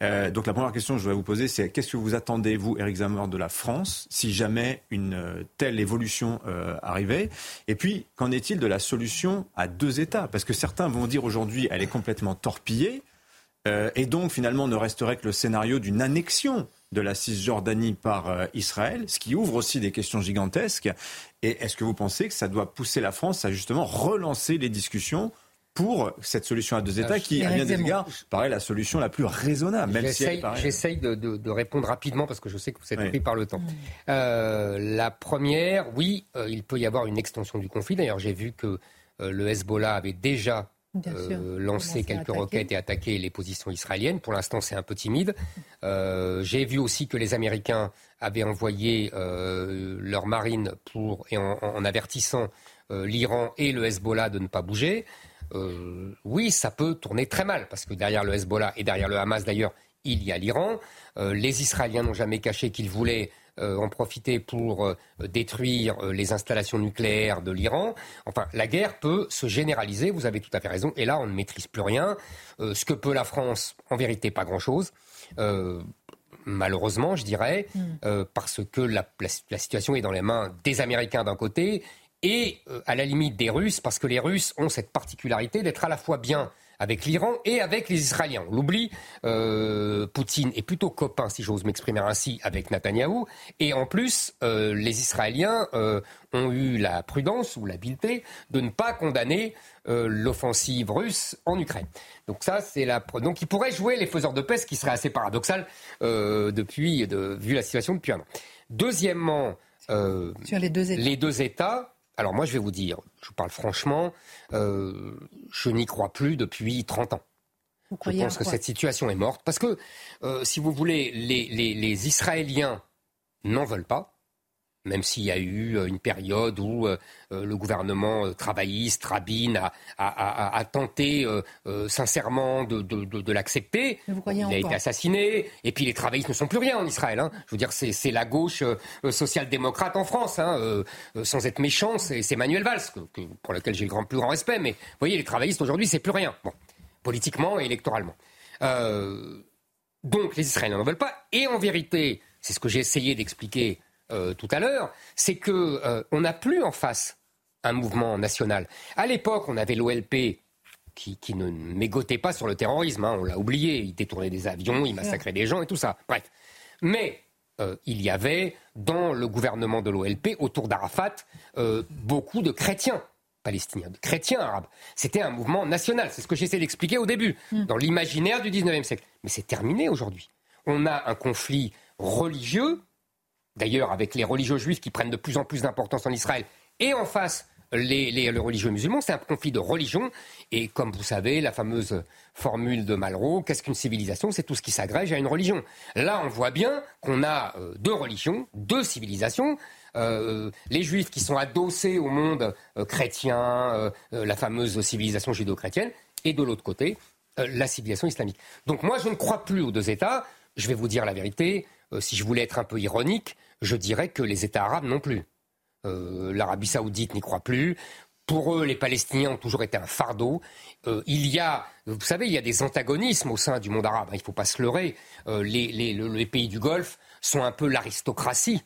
donc la première question que je voudrais vous poser, c'est qu'est-ce que vous attendez, vous, Eric Zamor, de la France, si jamais une telle évolution arrivait? Et puis, qu'en est-il de la solution à deux États? Parce que certains vont dire aujourd'hui, elle est complètement torpillée. Euh, et donc, finalement, ne resterait que le scénario d'une annexion de la Cisjordanie par euh, Israël, ce qui ouvre aussi des questions gigantesques. Et est-ce que vous pensez que ça doit pousser la France à justement relancer les discussions pour cette solution à deux États qui, à bien des égards, paraît la solution la plus raisonnable. Même J'essaye de, répondre rapidement parce que je sais que vous êtes pris par le temps. Euh, la première, oui, il peut y avoir une extension du conflit. D'ailleurs, j'ai vu que le Hezbollah avait déjà euh, lancer quelques roquettes et attaquer les positions israéliennes. Pour l'instant, c'est un peu timide. Euh, j'ai vu aussi que les Américains avaient envoyé euh, leurs marines pour, et en, avertissant l'Iran et le Hezbollah de ne pas bouger. oui, ça peut tourner très mal, parce que derrière le Hezbollah et derrière le Hamas d'ailleurs, il y a l'Iran. les Israéliens n'ont jamais caché qu'ils voulaient euh, en profiter pour euh, détruire euh, les installations nucléaires de l'Iran. Enfin, la guerre peut se généraliser, vous avez tout à fait raison, et là, on ne maîtrise plus rien. ce que peut la France, en vérité, pas grand-chose. malheureusement, je dirais, mm. parce que la, situation est dans les mains des Américains d'un côté et à la limite des Russes, parce que les Russes ont cette particularité d'être à la fois bien avec l'Iran et avec les Israéliens. On l'oublie, euh, Poutine est plutôt copain, si j'ose m'exprimer ainsi, avec Netanyahou. Et en plus, euh, les Israéliens euh, ont eu la prudence ou l'habileté de ne pas condamner l'offensive russe en Ukraine. Donc ça, c'est la. Donc ils pourraient jouer les faiseurs de paix, ce qui serait assez paradoxal depuis, de, vu la situation depuis un an. Deuxièmement, Sur les deux États. Les deux États alors moi, je vais vous dire, je vous parle franchement, euh, je n'y crois plus depuis 30 ans. je pense que cette situation est morte parce que, euh, si vous voulez, les Israéliens n'en veulent pas même s'il y a eu euh, une période où euh, euh, le gouvernement travailliste, Rabin, a, tenté sincèrement de, l'accepter. Il a été assassiné. Et puis les travaillistes ne sont plus rien en Israël. Hein. Je veux dire, c'est la gauche social-démocrate en France. Hein. sans être méchant, c'est Manuel Valls, pour lequel j'ai le grand, plus grand respect. Mais vous voyez, les travaillistes aujourd'hui, c'est plus rien. Bon, politiquement et électoralement. donc les Israéliens n'en veulent pas. Et en vérité, c'est ce que j'ai essayé d'expliquer euh, tout à l'heure, c'est que euh, on n'a plus en face un mouvement national. À l'époque, on avait l'OLP qui, ne mégotait pas sur le terrorisme, hein, on l'a oublié, il détournait des avions, il massacrait des gens et tout ça. Bref. Mais euh, il y avait dans le gouvernement de l'OLP, autour d'Arafat, beaucoup de chrétiens palestiniens, de chrétiens arabes. C'était un mouvement national, c'est ce que j'essaie d'expliquer au début, mm. dans l'imaginaire du 19e siècle. Mais c'est terminé aujourd'hui. On a un conflit religieux, d'ailleurs avec les religieux juifs qui prennent de plus en plus d'importance en Israël, et en face les, religieux musulmans, c'est un conflit de religion. Et comme vous savez, la fameuse formule de Malraux, qu'est-ce qu'une civilisation? C'est tout ce qui s'agrège à une religion. Là, on voit bien qu'on a euh, deux religions, deux civilisations. Euh, les juifs qui sont adossés au monde euh, chrétien, la fameuse civilisation judéo-chrétienne, et de l'autre côté, la civilisation islamique. Donc moi, je ne crois plus aux deux États. Je vais vous dire la vérité. si je voulais être un peu ironique, je dirais que les États arabes non plus. Euh, L'Arabie saoudite n'y croit plus. Pour eux, les Palestiniens ont toujours été un fardeau. Euh, il y a, vous savez, il y a des antagonismes au sein du monde arabe. Hein, il ne faut pas se leurrer. Euh, les, pays du Golfe sont un peu l'aristocratie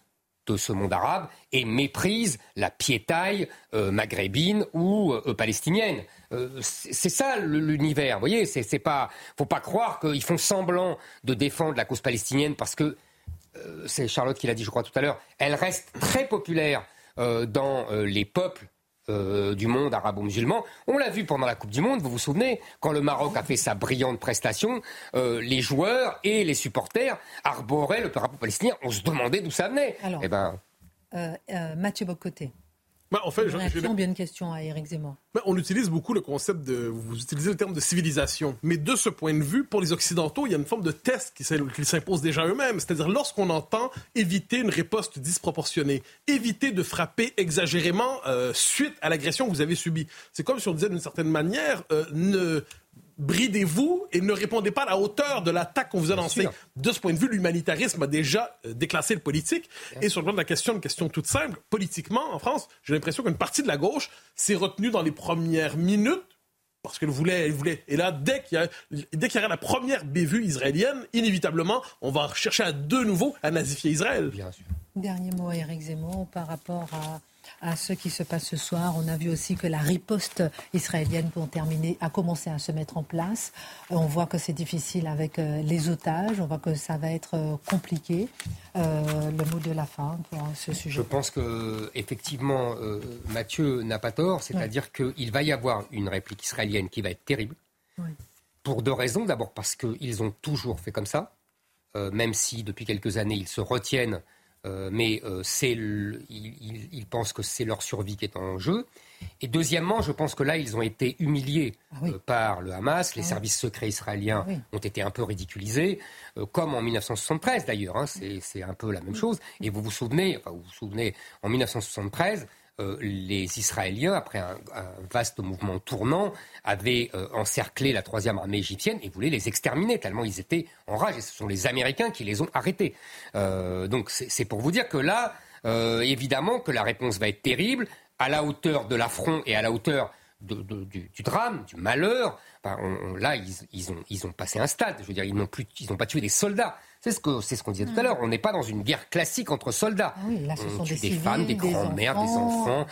de ce monde arabe et méprisent la piétaille maghrébine ou palestinienne. c'est ça l'univers. Vous voyez, c'est pas, faut pas croire qu'ils font semblant de défendre la cause palestinienne parce que c'est Charlotte qui l'a dit, je crois tout à l'heure. Elle reste très populaire euh, dans euh, les peuples euh, du monde arabo-musulman. On l'a vu pendant la Coupe du Monde, vous vous souvenez, quand le Maroc a fait sa brillante prestation, les joueurs et les supporters arboraient le drapeau palestinien. On se demandait d'où ça venait. Alors, eh ben... Mathieu Bocoté. Bah, en fait, réaction, bien une question à Eric Zemmour. Bah, on utilise beaucoup le concept de. Vous utilisez le terme de civilisation. Mais de ce point de vue, pour les Occidentaux, il y a une forme de test qui, s'impose déjà eux-mêmes. C'est-à-dire, lorsqu'on entend éviter une riposte disproportionnée, éviter de frapper exagérément euh, suite à l'agression que vous avez subie. C'est comme si on disait d'une certaine manière, euh, ne bridez-vous et ne répondez pas à la hauteur de l'attaque qu'on vous a lancée. De ce point de vue, l'humanitarisme a déjà euh, déclassé le politique. Et sur le plan de la question, une question toute simple, politiquement, en France, j'ai l'impression qu'une partie de la gauche s'est retenue dans les premières minutes parce qu'elle voulait, elle voulait. Et là, dès qu'il y, a, dès qu'il y aura la première bévue israélienne, inévitablement, on va chercher à de nouveau à nazifier Israël. Bien sûr. Dernier mot, Eric Zemmour, par rapport à à ce qui se passe ce soir. On a vu aussi que la riposte israélienne pour terminer a commencé à se mettre en place. On voit que c'est difficile avec euh, les otages. On voit que ça va être euh, compliqué. Euh, le mot de la fin pour ce sujet. Je pense que effectivement, Mathieu n'a pas tort. C'est-à-dire qu'il va y avoir une réplique israélienne qui va être terrible. Pour deux raisons. D'abord parce qu'ils ont toujours fait comme ça. même si depuis quelques années ils se retiennent euh, mais euh, ils, pensent que c'est leur survie qui est en jeu. Et deuxièmement, je pense que là, ils ont été humiliés ah euh, par le Hamas. Les ah services secrets israéliens ah ont été un peu ridiculisés, comme en 1973 d'ailleurs. Hein. c'est un peu la même chose. Et vous vous souvenez, enfin, vous vous souvenez, en 1973, euh, les Israéliens, après un, vaste mouvement tournant, avaient euh, encerclé la troisième armée égyptienne et voulaient les exterminer, tellement ils étaient en rage. Et ce sont les Américains qui les ont arrêtés. Euh, donc c'est pour vous dire que là, évidemment, que la réponse va être terrible, à la hauteur de l'affront et à la hauteur du, drame, du malheur. là, ils, ont, ils ont passé un stade. Je veux dire, ils n'ont plus, ils n'ont pas tué des soldats. C'est ce qu'on ce qu'on disait tout à mm. l'heure. On n'est pas dans une guerre classique entre soldats. Ah oui, là, ce on tue des, femmes, des grands-mères, des enfants.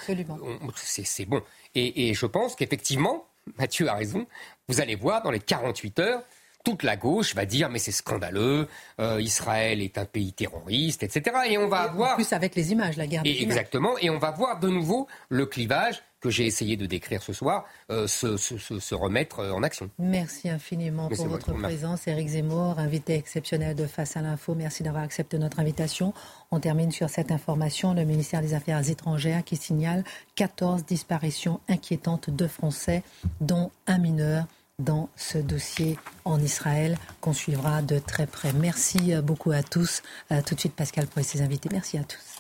C'est bon. Et, et je pense qu'effectivement, Mathieu a raison. Vous allez voir dans les 48 heures, toute la gauche va dire mais c'est scandaleux, euh, Israël est un pays terroriste, etc. Et on va avoir... En plus avec les images, la guerre des Exactement, et on va voir de nouveau le clivage que j'ai essayé de décrire ce soir euh, se, remettre euh, en action. Merci infiniment pour votre présence. Éric Zemmour, invité exceptionnel de Face à l'info. Merci d'avoir accepté notre invitation. On termine sur cette information. Le ministère des Affaires étrangères qui signale 14 disparitions inquiétantes de Français, dont un mineur dans ce dossier en Israël qu'on suivra de très près. Merci beaucoup à tous. Tout de suite, Pascal, pour ses invités. Merci à tous.